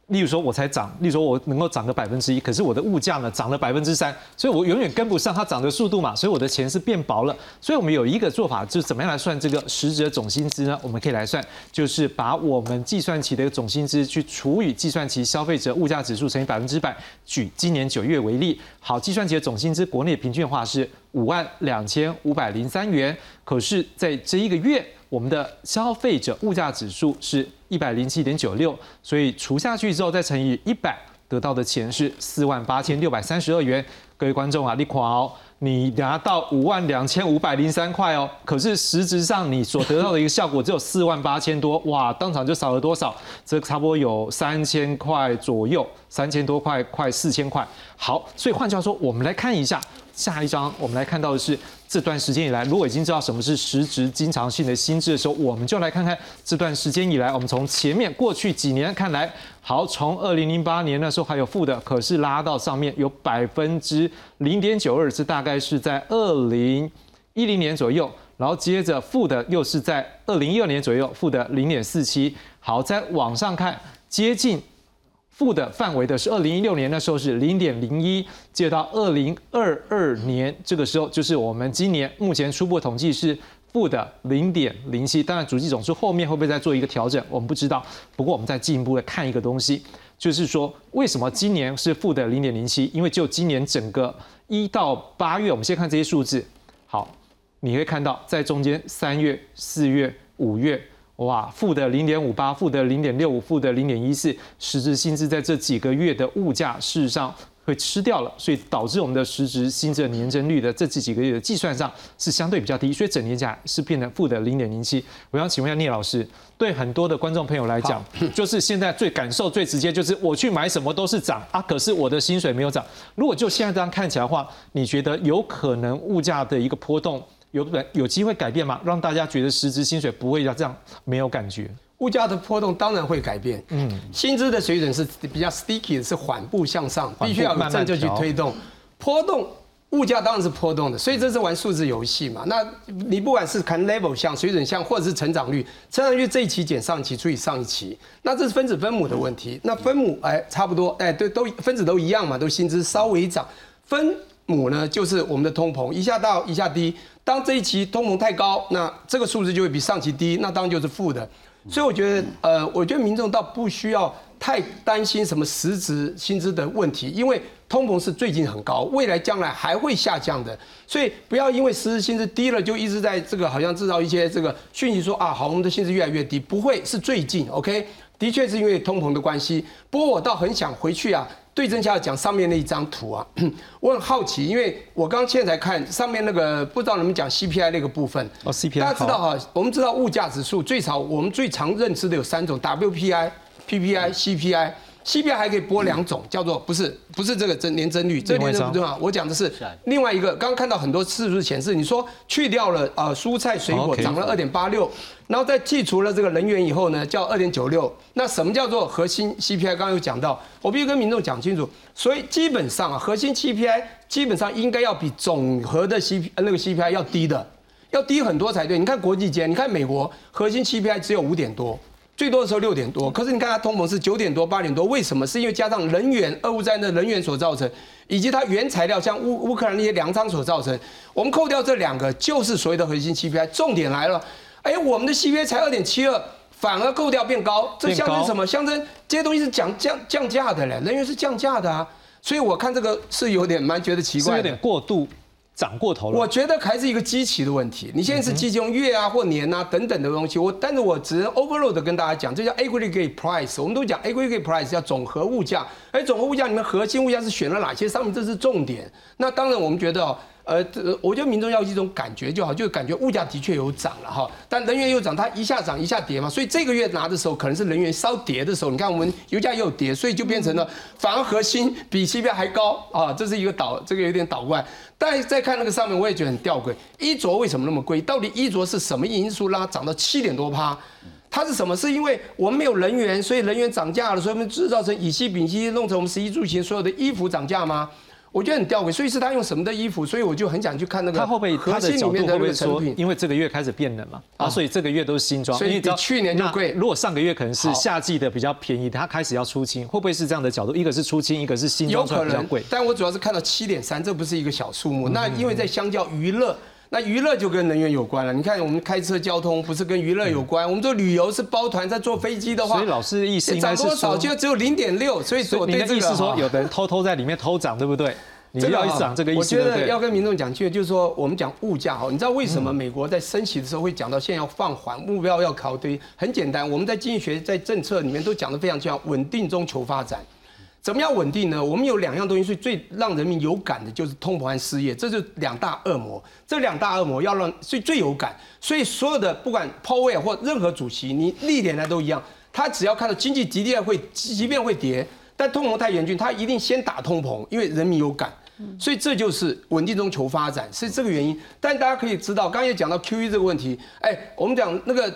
例如说，我才涨，例如说我能够涨个百分之一，可是我的物价呢涨了百分之三，所以我永远跟不上它涨的速度嘛，所以我的钱是变薄了。所以我们有一个做法，就是怎么样来算这个实质的总薪资呢？我们可以来算，就是把我们计算期的总薪资去除以计算期消费者物价指数乘以百分之百。举今年九月为例，好，计算期的总薪资国内平均化是五万两千五百零三元，可是在这一个月。我们的消费者物价指数是一百零七点九六，所以除下去之后再乘以一百，得到的钱是四万八千六百三十二元。各位观众啊，你狂哦，你拿到五万两千五百零三块哦，可是实质上你所得到的一个效果只有四万八千多，哇，当场就少了多少？这差不多有三千块左右，三千多块，快四千块。好，所以换句话说，我们来看一下。下一张，我们来看到的是这段时间以来，如果已经知道什么是实质经常性的薪资的时候，我们就来看看这段时间以来，我们从前面过去几年看来，好，从二零零八年那时候还有负的，可是拉到上面有百分之零点九二，是大概是在二零一零年左右，然后接着负的又是在二零一二年左右，负的零点四七，好，在往上看接近。负的范围的是二零一六年那时候是零点零一，接到二零二二年这个时候就是我们今年目前初步统计是负的零点零七。当然，主计总数后面会不会再做一个调整，我们不知道。不过我们再进一步的看一个东西，就是说为什么今年是负的零点零七？因为就今年整个一到八月，我们先看这些数字。好，你会看到在中间三月、四月、五月。哇，负的零点五八，负的零点六五，负的零点一四，实质薪资在这几个月的物价，事实上会吃掉了，所以导致我们的实质薪资的年增率的这几几个月的计算上是相对比较低，所以整年价是变成负的零点零七。我想请问一下聂老师，对很多的观众朋友来讲，就是现在最感受最直接，就是我去买什么都是涨啊，可是我的薪水没有涨。如果就现在这样看起来的话，你觉得有可能物价的一个波动有有机会改变吗？让大家觉得实质薪水不会要这样没有感觉？物价的波动当然会改变，嗯，薪资的水准是比较 sticky 的，是缓步向上，必须要有政策去推动。波动，物价当然是波动的，所以这是玩数字游戏嘛。那你不管是看 level 项、水准项，或者是成长率，成长率这一期减上一期除以上一期，那这是分子分母的问题。那分母哎差不多哎对都分子都一样嘛，都薪资稍微涨。分母呢就是我们的通膨，一下到一下低。当这一期通膨太高，那这个数字就会比上期低，那当然就是负的。所以我觉得，呃，我觉得民众倒不需要太担心什么实质薪资的问题，因为通膨是最近很高，未来将来还会下降的。所以不要因为实质薪资低了，就一直在这个好像制造一些这个讯息说啊，好，我们的薪资越来越低，不会是最近，OK？的确是因为通膨的关系。不过我倒很想回去啊。对症下讲上面那一张图啊，我很好奇，因为我刚现在看上面那个，不知道能不能讲 CPI 那个部分。哦，CPI。大家知道哈，我们知道物价指数最少，我们最常认知的有三种：WPI、PPI、CPI。CPI 还可以播两种，叫做不是不是这个增年增率，这年增不重要。我讲的是另外一个，刚刚看到很多次数显示，你说去掉了呃蔬菜水果涨了二点八六，然后再剔除了这个能源以后呢，叫二点九六。那什么叫做核心 CPI？刚刚有讲到，我必须跟民众讲清楚。所以基本上啊，核心 CPI 基本上应该要比总和的 CP 那个 CPI 要低的，要低很多才对。你看国际间，你看美国核心 CPI 只有五点多。最多的时候六点多，可是你看它通膨是九点多、八点多，为什么？是因为加上人员、俄乌战争人员所造成，以及它原材料像乌乌克兰那些粮仓所造成。我们扣掉这两个，就是所谓的核心 CPI。重点来了，哎，我们的 CPI 才二点七二，反而扣掉变高，这象征什么？象征这些东西是降降降价的嘞，人员是降价的啊。所以我看这个是有点蛮觉得奇怪，有点过度。涨过头了，我觉得还是一个机器的问题。你现在是机器用月啊或年啊等等的东西，我但是我只能 overload 的跟大家讲，这叫 aggregate price。我们都讲 aggregate price 叫总和物价，而总和物价里面核心物价是选了哪些？商品这是重点。那当然我们觉得。呃，我觉得民众要一种感觉就好，就感觉物价的确有涨了哈，但能源又涨，它一下涨一下跌嘛，所以这个月拿的时候可能是能源稍跌的时候，你看我们油价又跌，所以就变成了反而核心比 CPI 还高啊，这是一个倒，这个有点倒过来。但再看那个上面，我也觉得很吊诡，衣着为什么那么贵？到底衣着是什么因素让它涨到七点多趴？它是什么？是因为我们没有人员，所以人员涨价了，所以我们制造成乙烯、丙烯，弄成我们十一住行所有的衣服涨价吗？我觉得很吊诡，所以是他用什么的衣服，所以我就很想去看那个。他会不会他的角度会不会说，因为这个月开始变冷嘛，啊，所以这个月都是新装，所以比去年就贵。如果上个月可能是夏季的比较便宜，他开始要出清，会不会是这样的角度？一个是出清，一个是新装比较贵。但我主要是看到七点三，这不是一个小数目。那因为在相较娱乐。那娱乐就跟能源有关了。你看，我们开车交通不是跟娱乐有关？我们做旅游是包团，在坐飞机的话，所以老师的意思涨多少就只有零点六。所以说，你的意思说，有的人偷偷在里面偷涨，对不对？你要一涨这个意思。我觉得要跟民众讲清楚，就是说，我们讲物价哈，你知道为什么美国在升息的时候会讲到现在要放缓，目标要考对？很简单，我们在经济学在政策里面都讲得非常清楚，稳定中求发展。怎么样稳定呢？我们有两样东西是最让人民有感的，就是通膨和失业，这是两大恶魔。这两大恶魔要让最最有感，所以所有的不管抛委或任何主席，你历年来都一样，他只要看到经济的确会，即便会跌，但通膨太严峻，他一定先打通膨，因为人民有感。所以这就是稳定中求发展，是这个原因。但大家可以知道，刚才也讲到 QE 这个问题，哎，我们讲那个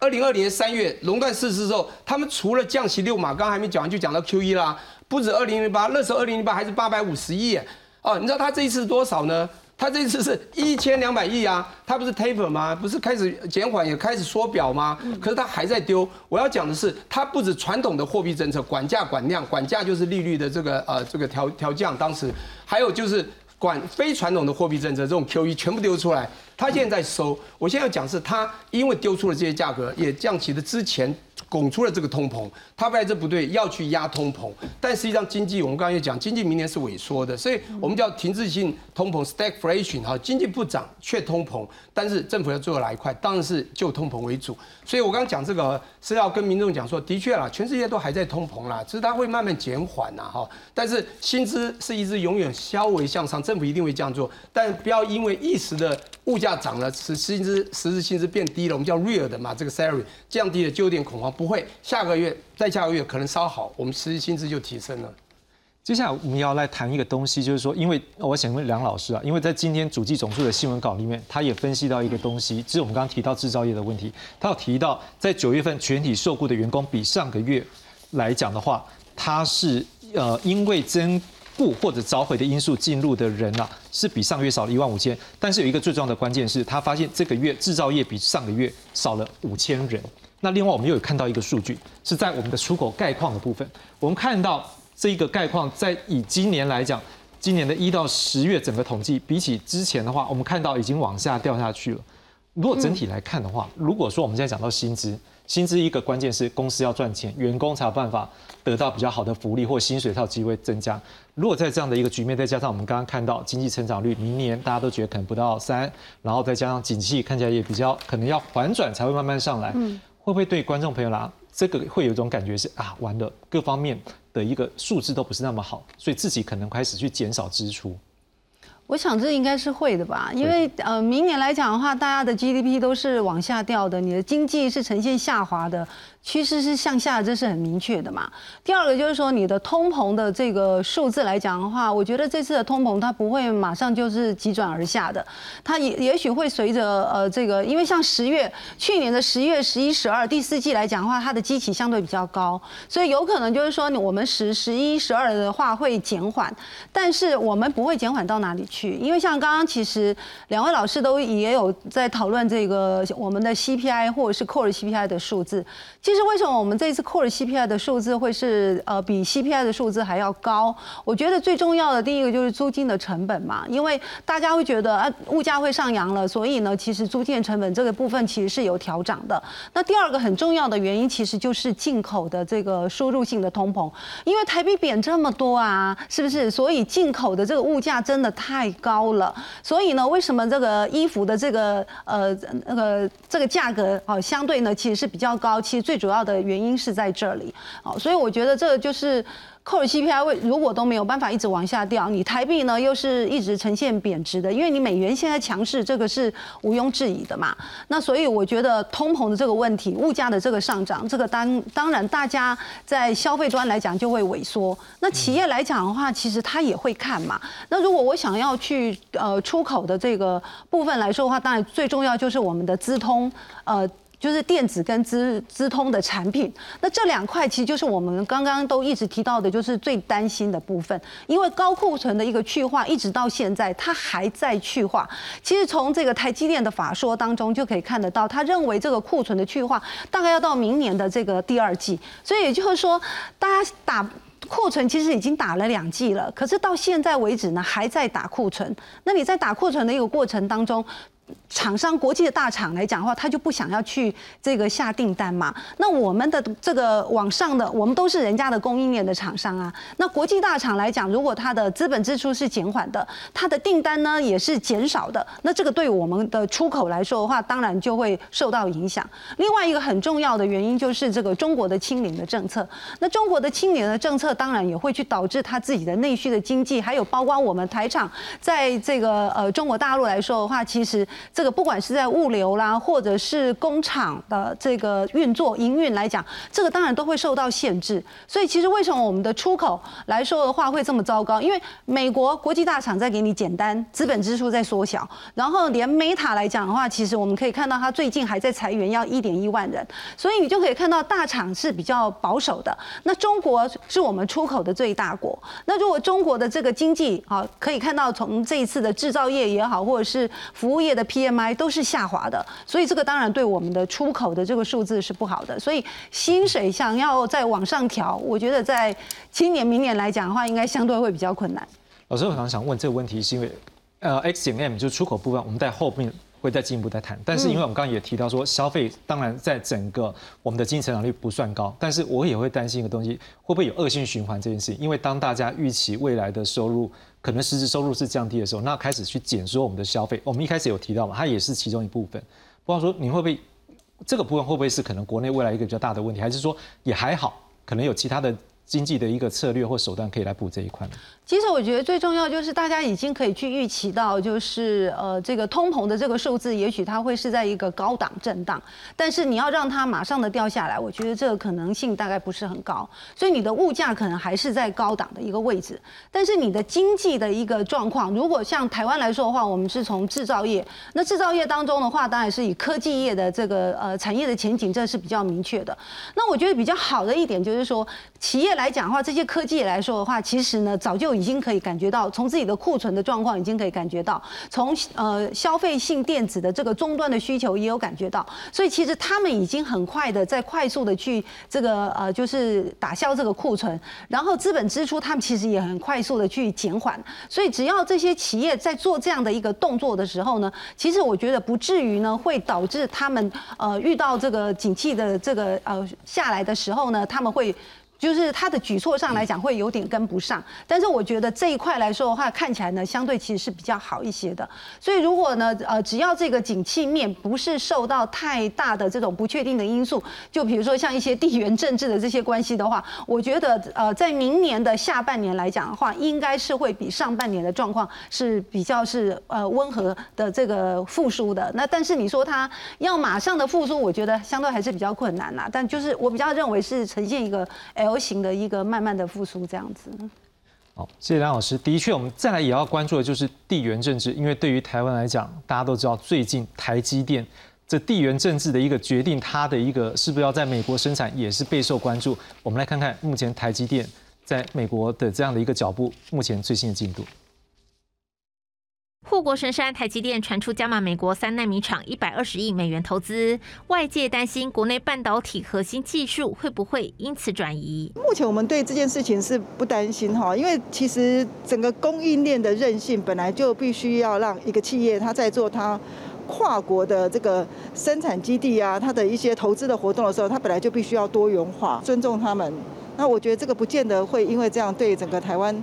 二零二零年三月垄断事实之后，他们除了降息六码，刚刚还没讲完就讲到 QE 啦。不止二零零八，那时候二零零八还是八百五十亿哦，你知道他这一次多少呢？他这一次是一千两百亿啊，他不是 taper 吗？不是开始减缓也开始缩表吗？可是他还在丢。我要讲的是，他不止传统的货币政策管价管量，管价就是利率的这个呃这个调调降，当时还有就是管非传统的货币政策，这种 QE 全部丢出来。他现在在收，我现在要讲是他因为丢出了这些价格，也降起了之前。拱出了这个通膨，他本来这不对，要去压通膨，但实际上经济我们刚刚也讲，经济明年是萎缩的，所以我们叫停滞性通膨 （stagflation） 哈，经济不涨却通膨，但是政府要做哪一块，当然是就通膨为主。所以我刚刚讲这个是要跟民众讲说，的确啦，全世界都还在通膨啦，只是它会慢慢减缓啦哈，但是薪资是一直永远稍微向上，政府一定会这样做，但不要因为一时的物价涨了，使薪资实质薪资变低了，我们叫 real 的嘛，这个 salary 降低了就有点恐慌，不不会，下个月再下个月可能稍好，我们实际薪资就提升了。接下来我们要来谈一个东西，就是说，因为我想问梁老师啊，因为在今天主计总处的新闻稿里面，他也分析到一个东西，就是我们刚刚提到制造业的问题，他有提到在九月份全体受雇的员工比上个月来讲的话，他是呃因为增雇或者召回的因素进入的人啊，是比上个月少了一万五千，但是有一个最重要的关键是，他发现这个月制造业比上个月少了五千人。那另外我们又有看到一个数据，是在我们的出口概况的部分，我们看到。这一个概况，在以今年来讲，今年的一到十月整个统计，比起之前的话，我们看到已经往下掉下去了。如果整体来看的话，如果说我们现在讲到薪资，薪资一个关键是公司要赚钱，员工才有办法得到比较好的福利或薪水才有机会增加。如果在这样的一个局面，再加上我们刚刚看到经济成长率，明年大家都觉得可能不到三，然后再加上景气看起来也比较可能要反转才会慢慢上来，会不会对观众朋友啦，这个会有一种感觉是啊，完了各方面。的一个数字都不是那么好，所以自己可能开始去减少支出。我想这应该是会的吧，因为呃，明年来讲的话，大家的 GDP 都是往下掉的，你的经济是呈现下滑的。趋势是向下，这是很明确的嘛。第二个就是说，你的通膨的这个数字来讲的话，我觉得这次的通膨它不会马上就是急转而下的，它也也许会随着呃这个，因为像十月去年的十月、十一、十二第四季来讲的话，它的基期相对比较高，所以有可能就是说，我们十、十一、十二的话会减缓，但是我们不会减缓到哪里去，因为像刚刚其实两位老师都也有在讨论这个我们的 CPI 或者是 Core CPI 的数字，其实为什么我们这一次 Core CPI 的数字会是呃比 CPI 的数字还要高？我觉得最重要的第一个就是租金的成本嘛，因为大家会觉得啊物价会上扬了，所以呢其实租金成本这个部分其实是有调涨的。那第二个很重要的原因其实就是进口的这个输入性的通膨，因为台币贬这么多啊，是不是？所以进口的这个物价真的太高了。所以呢，为什么这个衣服的这个呃那个这个价格啊相对呢其实是比较高？其实最主要的原因是在这里，好，所以我觉得这就是扣了 CPI 为如果都没有办法一直往下掉，你台币呢又是一直呈现贬值的，因为你美元现在强势，这个是毋庸置疑的嘛。那所以我觉得通膨的这个问题，物价的这个上涨，这个当当然大家在消费端来讲就会萎缩。那企业来讲的话，其实他也会看嘛。那如果我想要去呃出口的这个部分来说的话，当然最重要就是我们的资通呃。就是电子跟资资通的产品，那这两块其实就是我们刚刚都一直提到的，就是最担心的部分。因为高库存的一个去化，一直到现在它还在去化。其实从这个台积电的法说当中就可以看得到，他认为这个库存的去化大概要到明年的这个第二季。所以也就是说，大家打库存其实已经打了两季了，可是到现在为止呢，还在打库存。那你在打库存的一个过程当中，厂商国际的大厂来讲的话，他就不想要去这个下订单嘛。那我们的这个网上的，我们都是人家的供应链的厂商啊。那国际大厂来讲，如果它的资本支出是减缓的，它的订单呢也是减少的，那这个对我们的出口来说的话，当然就会受到影响。另外一个很重要的原因就是这个中国的清零的政策。那中国的清零的政策，当然也会去导致它自己的内需的经济，还有包括我们台厂在这个呃中国大陆来说的话，其实。这个不管是在物流啦，或者是工厂的这个运作营运来讲，这个当然都会受到限制。所以其实为什么我们的出口来说的话会这么糟糕？因为美国国际大厂在给你简单，资本支出在缩小，然后连 Meta 来讲的话，其实我们可以看到它最近还在裁员，要一点一万人。所以你就可以看到大厂是比较保守的。那中国是我们出口的最大国。那如果中国的这个经济啊，可以看到从这一次的制造业也好，或者是服务业的。PMI 都是下滑的，所以这个当然对我们的出口的这个数字是不好的。所以薪水想要再往上调，我觉得在今年、明年来讲的话，应该相对会比较困难。老师，我常常想问这个问题，是因为呃，X 减 M 就出口部分，我们在后面会再进一步再谈。但是因为我们刚刚也提到说，消费当然在整个我们的经济成长率不算高，但是我也会担心一个东西，会不会有恶性循环这件事情？因为当大家预期未来的收入可能实质收入是降低的时候，那开始去减缩我们的消费。我们一开始有提到嘛，它也是其中一部分。不知道说你会不会这个部分会不会是可能国内未来一个比较大的问题，还是说也还好，可能有其他的经济的一个策略或手段可以来补这一块呢？其实我觉得最重要就是大家已经可以去预期到，就是呃这个通膨的这个数字，也许它会是在一个高档震荡，但是你要让它马上的掉下来，我觉得这个可能性大概不是很高，所以你的物价可能还是在高档的一个位置，但是你的经济的一个状况，如果像台湾来说的话，我们是从制造业，那制造业当中的话，当然是以科技业的这个呃产业的前景，这是比较明确的。那我觉得比较好的一点就是说，企业来讲的话，这些科技来说的话，其实呢早就已经可以感觉到，从自己的库存的状况已经可以感觉到，从呃消费性电子的这个终端的需求也有感觉到，所以其实他们已经很快的在快速的去这个呃就是打消这个库存，然后资本支出他们其实也很快速的去减缓，所以只要这些企业在做这样的一个动作的时候呢，其实我觉得不至于呢会导致他们呃遇到这个景气的这个呃下来的时候呢，他们会。就是它的举措上来讲会有点跟不上，但是我觉得这一块来说的话，看起来呢相对其实是比较好一些的。所以如果呢呃只要这个景气面不是受到太大的这种不确定的因素，就比如说像一些地缘政治的这些关系的话，我觉得呃在明年的下半年来讲的话，应该是会比上半年的状况是比较是呃温和的这个复苏的。那但是你说它要马上的复苏，我觉得相对还是比较困难啦。但就是我比较认为是呈现一个 L。模型的一个慢慢的复苏这样子。好，谢谢梁老师。的确，我们再来也要关注的就是地缘政治，因为对于台湾来讲，大家都知道最近台积电这地缘政治的一个决定，它的一个是不是要在美国生产，也是备受关注。我们来看看目前台积电在美国的这样的一个脚步，目前最新的进度。护国神山台积电传出加码美国三纳米厂一百二十亿美元投资，外界担心国内半导体核心技术会不会因此转移？目前我们对这件事情是不担心哈，因为其实整个供应链的韧性本来就必须要让一个企业它在做它跨国的这个生产基地啊，它的一些投资的活动的时候，它本来就必须要多元化，尊重他们。那我觉得这个不见得会因为这样对整个台湾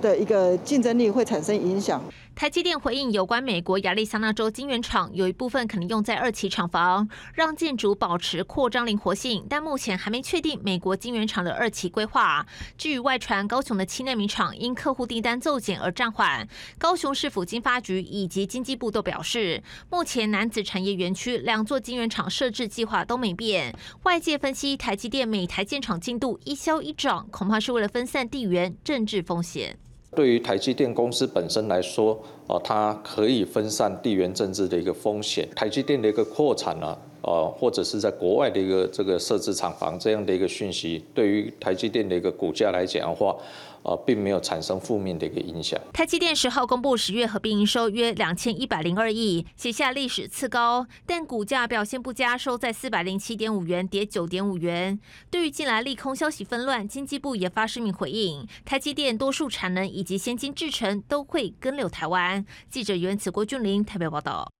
的一个竞争力会产生影响。台积电回应有关美国亚利桑那州晶圆厂有一部分可能用在二期厂房，让建筑保持扩张灵活性，但目前还没确定美国晶圆厂的二期规划。至于外传高雄的七纳米厂因客户订单骤减而暂缓，高雄市府经发局以及经济部都表示，目前南子产业园区两座晶圆厂设置计划都没变。外界分析台积电每台建厂进度一消一涨，恐怕是为了分散地缘政治风险。对于台积电公司本身来说，啊，它可以分散地缘政治的一个风险。台积电的一个扩产呢，呃，或者是在国外的一个这个设置厂房这样的一个讯息，对于台积电的一个股价来讲的话。呃，并没有产生负面的一个影响。台积电十号公布十月合并营收约两千一百零二亿，写下历史次高，但股价表现不佳，收在四百零七点五元，跌九点五元。对于近来利空消息纷乱，经济部也发声明回应，台积电多数产能以及先进制程都会跟留台湾。记者袁子郭俊林台北报道。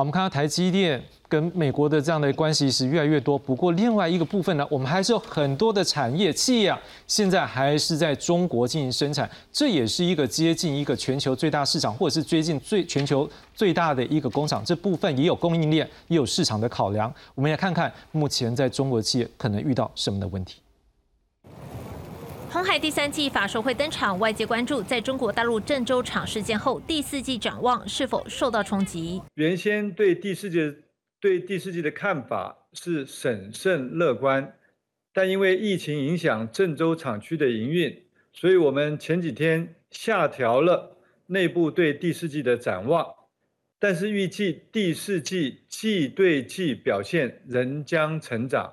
我们看到台积电跟美国的这样的关系是越来越多。不过另外一个部分呢，我们还是有很多的产业企业啊，现在还是在中国进行生产，这也是一个接近一个全球最大市场，或者是接近最全球最大的一个工厂。这部分也有供应链，也有市场的考量。我们也看看目前在中国企业可能遇到什么的问题。红海第三季法说会登场，外界关注在中国大陆郑州厂事件后，第四季展望是否受到冲击。原先对第四季对第四季的看法是审慎乐观，但因为疫情影响郑州厂区的营运，所以我们前几天下调了内部对第四季的展望，但是预计第四季季对季表现仍将成长，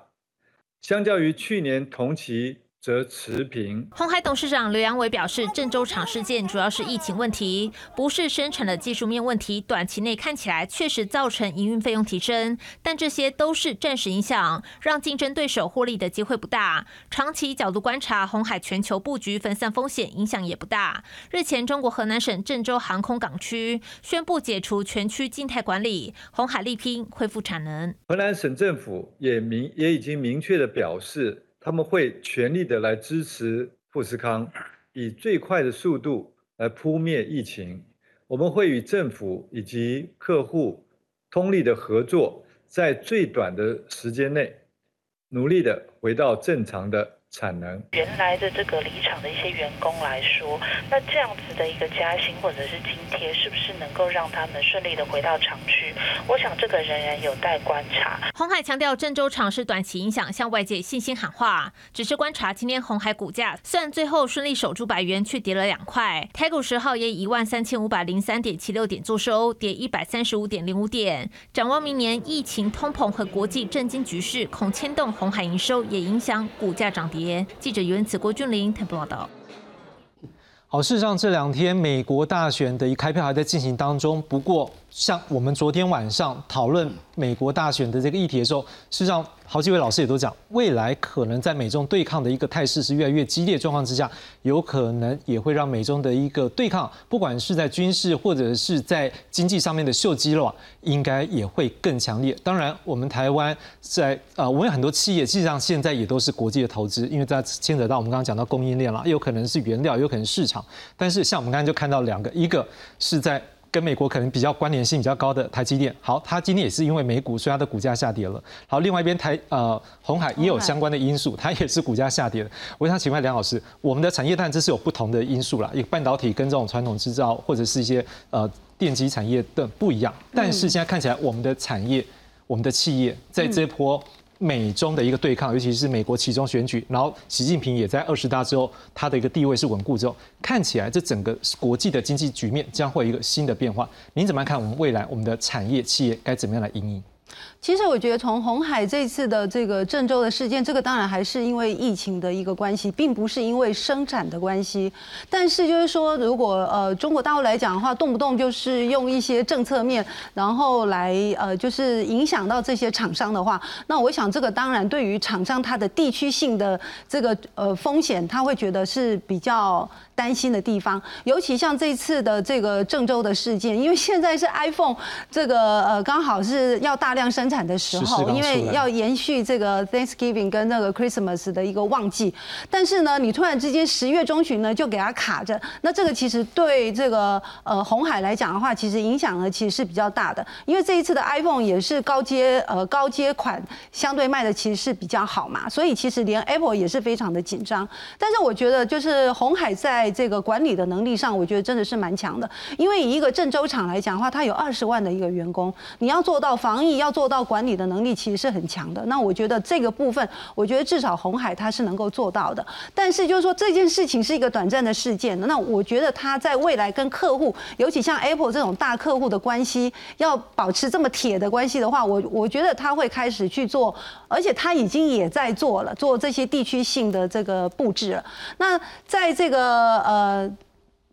相较于去年同期。则持平。红海董事长刘阳伟表示，郑州厂事件主要是疫情问题，不是生产的技术面问题。短期内看起来确实造成营运费用提升，但这些都是暂时影响，让竞争对手获利的机会不大。长期角度观察，红海全球布局分散风险，影响也不大。日前，中国河南省郑州航空港区宣布解除全区静态管理，红海力拼恢复产能。河南省政府也明也已经明确的表示。他们会全力的来支持富士康，以最快的速度来扑灭疫情。我们会与政府以及客户通力的合作，在最短的时间内，努力的回到正常的。产能原来的这个离场的一些员工来说，那这样子的一个加薪或者是津贴，是不是能够让他们顺利的回到厂区？我想这个仍然有待观察。红海强调郑州厂是短期影响，向外界信心喊话。只是观察今天红海股价，虽然最后顺利守住百元，却跌了两块。台股十号也一万三千五百零三点七六点做收，跌一百三十五点零五点。展望明年，疫情、通膨和国际震惊局势，恐牵动红海营收，也影响股价涨跌。记者原子郭俊林台报道。好，事实上这两天美国大选的一开票还在进行当中，不过像我们昨天晚上讨论美国大选的这个议题的时候，事实上。好几位老师也都讲，未来可能在美中对抗的一个态势是越来越激烈状况之下，有可能也会让美中的一个对抗，不管是在军事或者是在经济上面的秀肌肉，应该也会更强烈。当然，我们台湾在呃，我们有很多企业，实际上现在也都是国际的投资，因为在牵扯到我们刚刚讲到供应链了，有可能是原料，有可能市场。但是像我们刚刚就看到两个，一个是在。跟美国可能比较关联性比较高的台积电，好，它今天也是因为美股，所以它的股价下跌了。好，另外一边台呃红海也有相关的因素，它也是股价下跌的。我想请问梁老师，我们的产业但这是有不同的因素啦，一个半导体跟这种传统制造或者是一些呃电机产业的不一样，但是现在看起来我们的产业、我们的企业在这波。美中的一个对抗，尤其是美国其中选举，然后习近平也在二十大之后，他的一个地位是稳固之后，看起来这整个国际的经济局面将会有一个新的变化。您怎么看我们未来我们的产业企业该怎么样来应应？其实我觉得，从红海这次的这个郑州的事件，这个当然还是因为疫情的一个关系，并不是因为生产的关系。但是就是说，如果呃中国大陆来讲的话，动不动就是用一些政策面，然后来呃就是影响到这些厂商的话，那我想这个当然对于厂商它的地区性的这个呃风险，他会觉得是比较。担心的地方，尤其像这次的这个郑州的事件，因为现在是 iPhone 这个呃刚好是要大量生产的时候，因为要延续这个 Thanksgiving 跟那个 Christmas 的一个旺季，但是呢，你突然之间十月中旬呢就给它卡着，那这个其实对这个呃红海来讲的话，其实影响呢其实是比较大的，因为这一次的 iPhone 也是高阶呃高阶款，相对卖的其实是比较好嘛，所以其实连 Apple 也是非常的紧张，但是我觉得就是红海在在这个管理的能力上，我觉得真的是蛮强的。因为以一个郑州厂来讲的话，它有二十万的一个员工，你要做到防疫，要做到管理的能力，其实是很强的。那我觉得这个部分，我觉得至少红海它是能够做到的。但是就是说这件事情是一个短暂的事件，那我觉得它在未来跟客户，尤其像 Apple 这种大客户的关系，要保持这么铁的关系的话，我我觉得他会开始去做，而且他已经也在做了，做这些地区性的这个布置了。那在这个。呃。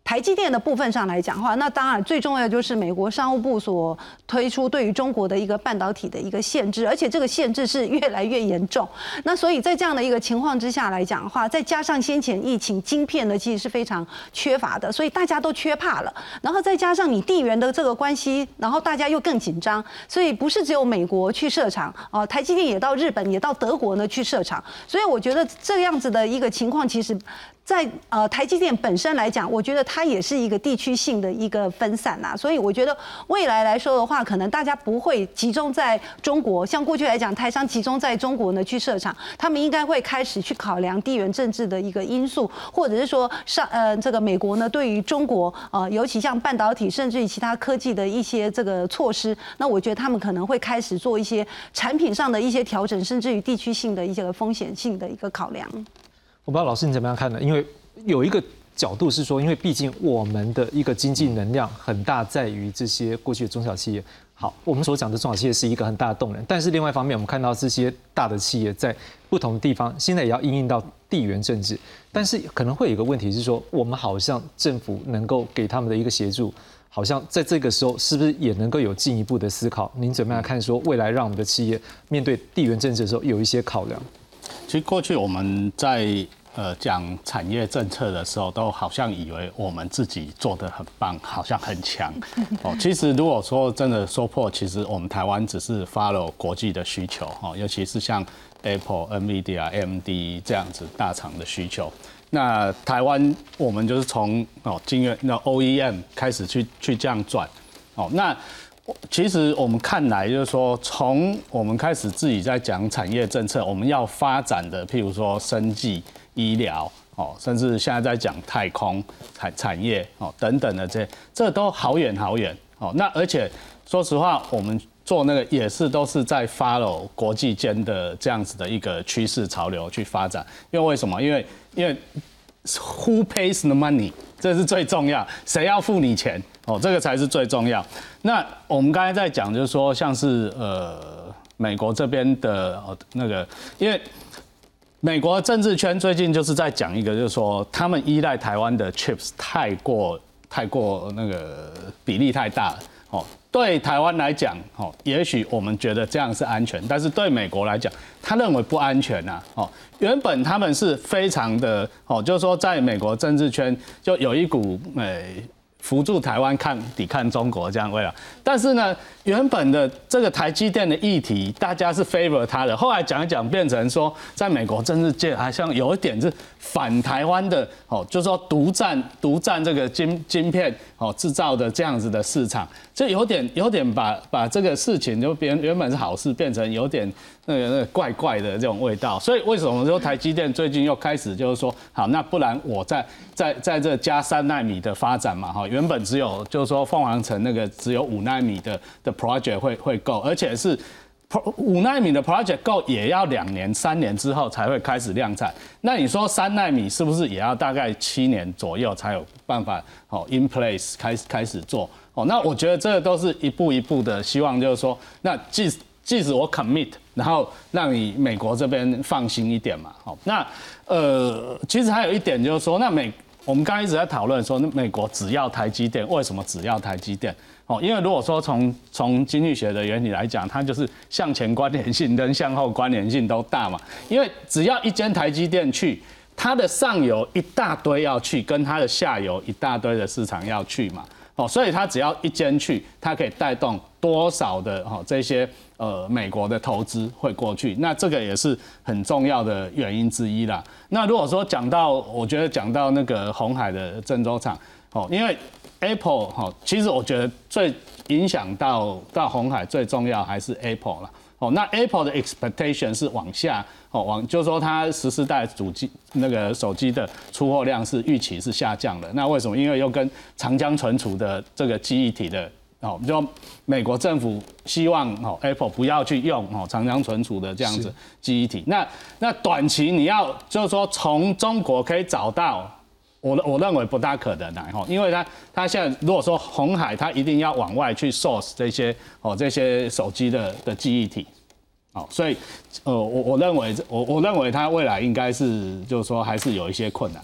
台积电的部分上来讲的话，那当然最重要的就是美国商务部所推出对于中国的一个半导体的一个限制，而且这个限制是越来越严重。那所以在这样的一个情况之下来讲的话，再加上先前疫情晶片呢其实是非常缺乏的，所以大家都缺怕了。然后再加上你地缘的这个关系，然后大家又更紧张，所以不是只有美国去设厂哦，台积电也到日本也到德国呢去设厂。所以我觉得这样子的一个情况，其实。在呃台积电本身来讲，我觉得它也是一个地区性的一个分散呐，所以我觉得未来来说的话，可能大家不会集中在中国，像过去来讲，台商集中在中国呢去设厂，他们应该会开始去考量地缘政治的一个因素，或者是说上呃这个美国呢对于中国呃尤其像半导体甚至于其他科技的一些这个措施，那我觉得他们可能会开始做一些产品上的一些调整，甚至于地区性的一些风险性的一个考量。我不知道老师你怎么样看呢？因为有一个角度是说，因为毕竟我们的一个经济能量很大，在于这些过去的中小企业。好，我们所讲的中小企业是一个很大的动能，但是另外一方面，我们看到这些大的企业在不同的地方，现在也要应用到地缘政治，但是可能会有一个问题是说，我们好像政府能够给他们的一个协助，好像在这个时候是不是也能够有进一步的思考？您怎么样看说未来让我们的企业面对地缘政治的时候有一些考量？其实过去我们在呃，讲产业政策的时候，都好像以为我们自己做的很棒，好像很强 哦。其实如果说真的说破，其实我们台湾只是 follow 国际的需求哈，尤其是像 Apple、NVIDIA、AMD 这样子大厂的需求。那台湾我们就是从哦晶圆那 OEM 开始去去这样转哦。那其实我们看来就是说，从我们开始自己在讲产业政策，我们要发展的，譬如说生技。医疗哦，甚至现在在讲太空产产业哦等等的这这都好远好远哦。那而且说实话，我们做那个也是都是在 follow 国际间的这样子的一个趋势潮流去发展。因为为什么？因为因为 Who pays the money？这是最重要，谁要付你钱哦？这个才是最重要。那我们刚才在讲，就是说像是呃美国这边的哦那个，因为。美国政治圈最近就是在讲一个，就是说他们依赖台湾的 chips 太过太过那个比例太大了哦。对台湾来讲，哦，也许我们觉得这样是安全，但是对美国来讲，他认为不安全呐。哦，原本他们是非常的哦，就是说在美国政治圈就有一股诶。扶助台湾抗抵抗中国这样为了，但是呢，原本的这个台积电的议题，大家是 favor 它的，后来讲一讲变成说，在美国政治界好像有一点是反台湾的哦，就是说独占独占这个晶晶片哦制造的这样子的市场，就有点有点把把这个事情就变原本是好事变成有点。那个那个怪怪的这种味道，所以为什么说台积电最近又开始就是说，好，那不然我在在在这加三纳米的发展嘛，哈，原本只有就是说凤凰城那个只有五纳米的的 project 会会够，而且是五纳米的 project 够也要两年三年之后才会开始量产，那你说三纳米是不是也要大概七年左右才有办法哦 in place 开始开始做？哦，那我觉得这都是一步一步的，希望就是说，那即即使我 commit。然后让你美国这边放心一点嘛，好，那呃，其实还有一点就是说，那美我们刚刚一直在讨论说，那美国只要台积电，为什么只要台积电？哦，因为如果说从从经济学的原理来讲，它就是向前关联性跟向后关联性都大嘛，因为只要一间台积电去，它的上游一大堆要去，跟它的下游一大堆的市场要去嘛，哦，所以它只要一间去，它可以带动多少的哦这些。呃，美国的投资会过去，那这个也是很重要的原因之一啦。那如果说讲到，我觉得讲到那个红海的郑州厂，哦，因为 Apple 哈，其实我觉得最影响到到红海最重要还是 Apple 了。哦，那 Apple 的 expectation 是往下，哦，往就是说它十四代主机那个手机的出货量是预期是下降的。那为什么？因为又跟长江存储的这个记忆体的。哦，就美国政府希望哦，Apple 不要去用哦长江存储的这样子记忆体。那那短期你要就是说从中国可以找到，我我认为不大可能的哈，因为它它现在如果说红海，它一定要往外去 source 这些哦这些手机的的记忆体，哦，所以呃我我认为我我认为它未来应该是就是说还是有一些困难。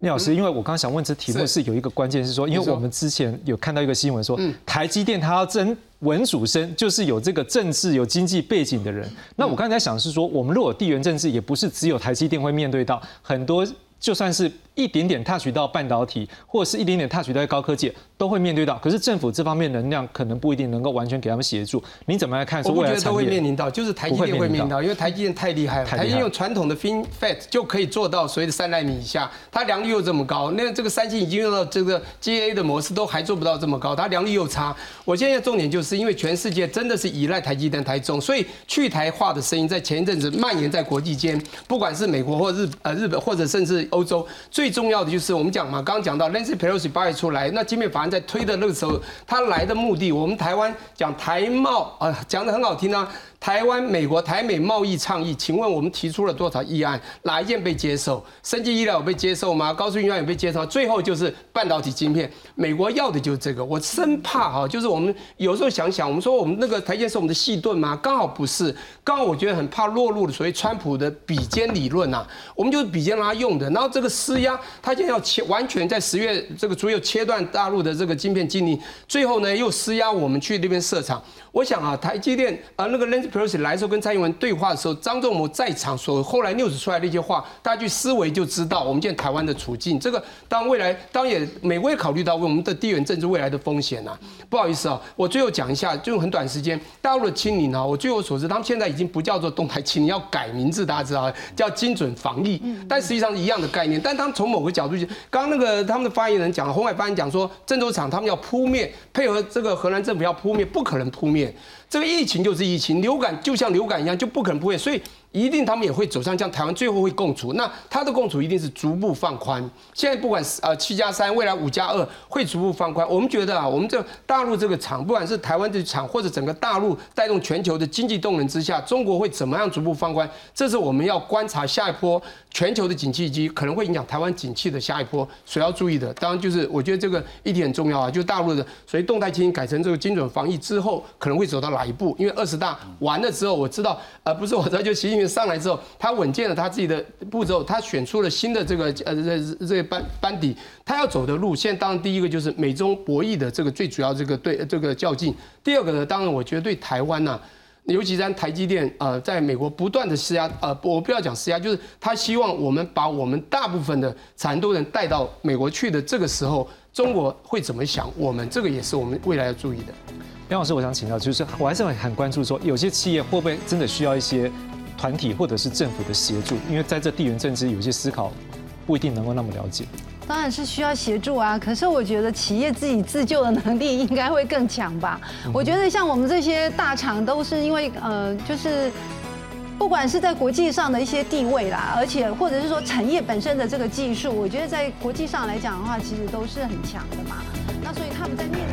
聂老师，因为我刚刚想问这题目是有一个关键是说，因为我们之前有看到一个新闻说，台积电它要争文主生，就是有这个政治有经济背景的人。那我刚才想是说，我们如果地缘政治也不是只有台积电会面对到很多，就算是一点点 touch 到半导体，或者是一点点 touch 到高科技。都会面对到，可是政府这方面能量可能不一定能够完全给他们协助。你怎么来看？我觉得都会面临到，就是台积电会面临到，因为台积电太厉害了。台积电用传统的 FinFET 就可以做到所谓的三纳米以下，它良率又这么高。那这个三星已经用到这个 GA 的模式，都还做不到这么高，它良率又差。我现在重点就是因为全世界真的是依赖台积电台中，所以去台化的声音在前一阵子蔓延在国际间，不管是美国或日呃日本或者甚至欧洲，最最重要的就是我们讲嘛，刚刚讲到 Nancy Pelosi 八月出来，那金美法案在推的那个时候，他来的目的，我们台湾讲台贸啊，讲的很好听啊。台湾、美国、台美贸易倡议，请问我们提出了多少议案？哪一件被接受？生技医疗有被接受吗？高速运输有被接受？最后就是半导体晶片，美国要的就是这个。我生怕哈，就是我们有时候想想，我们说我们那个台阶是我们的细盾吗？刚好不是，刚好我觉得很怕落入了所谓川普的比肩理论呐。我们就是比肩让他用的，然后这个施压，他现在要切，完全在十月这个左右切断大陆的这个晶片经营，最后呢又施压我们去那边设厂。我想啊，台积电啊，那个 Pelosi 来的时候跟蔡英文对话的时候，张仲谋在场，所后来 news 出来的一些话，大家去思维就知道我们现在台湾的处境。这个当未来，当也美国也考虑到我们的地缘政治未来的风险呐。不好意思啊，我最后讲一下，就用很短时间，大陆的清零啊，我据我所知，他们现在已经不叫做动态清零，要改名字，大家知道，叫精准防疫。但实际上是一样的概念。但他们从某个角度去，刚刚那个他们的发言人讲，红海发言人讲说，郑州厂他们要扑灭，配合这个河南政府要扑灭，不可能扑灭。这个疫情就是疫情，流感就像流感一样，就不可能不会，所以。一定他们也会走上，像台湾最后会共处，那它的共处一定是逐步放宽。现在不管是呃七加三，未来五加二会逐步放宽。我们觉得啊，我们这大陆这个厂，不管是台湾这厂或者整个大陆带动全球的经济动能之下，中国会怎么样逐步放宽？这是我们要观察下一波全球的景气以及可能会影响台湾景气的下一波所要注意的。当然就是我觉得这个一点很重要啊，就大陆的所以动态清改成这个精准防疫之后，可能会走到哪一步？因为二十大完了之后，我知道呃不是我知道，就习因为。上来之后，他稳健了他自己的步骤，他选出了新的这个呃这这个班班底，他要走的路，现在当然第一个就是美中博弈的这个最主要这个对这个较劲。第二个呢，当然我觉得对台湾呢，尤其在台积电呃在美国不断的施压，呃我不要讲施压，就是他希望我们把我们大部分的产都人带到美国去的这个时候，中国会怎么想？我们这个也是我们未来要注意的。梁老师，我想请教，就是我还是很很关注说，有些企业会不会真的需要一些团体或者是政府的协助？因为在这地缘政治，有些思考不一定能够那么了解。当然是需要协助啊，可是我觉得企业自己自救的能力应该会更强吧。我觉得像我们这些大厂都是因为呃，就是不管是在国际上的一些地位啦，而且或者是说产业本身的这个技术，我觉得在国际上来讲的话，其实都是很强的嘛。那所以他们在面。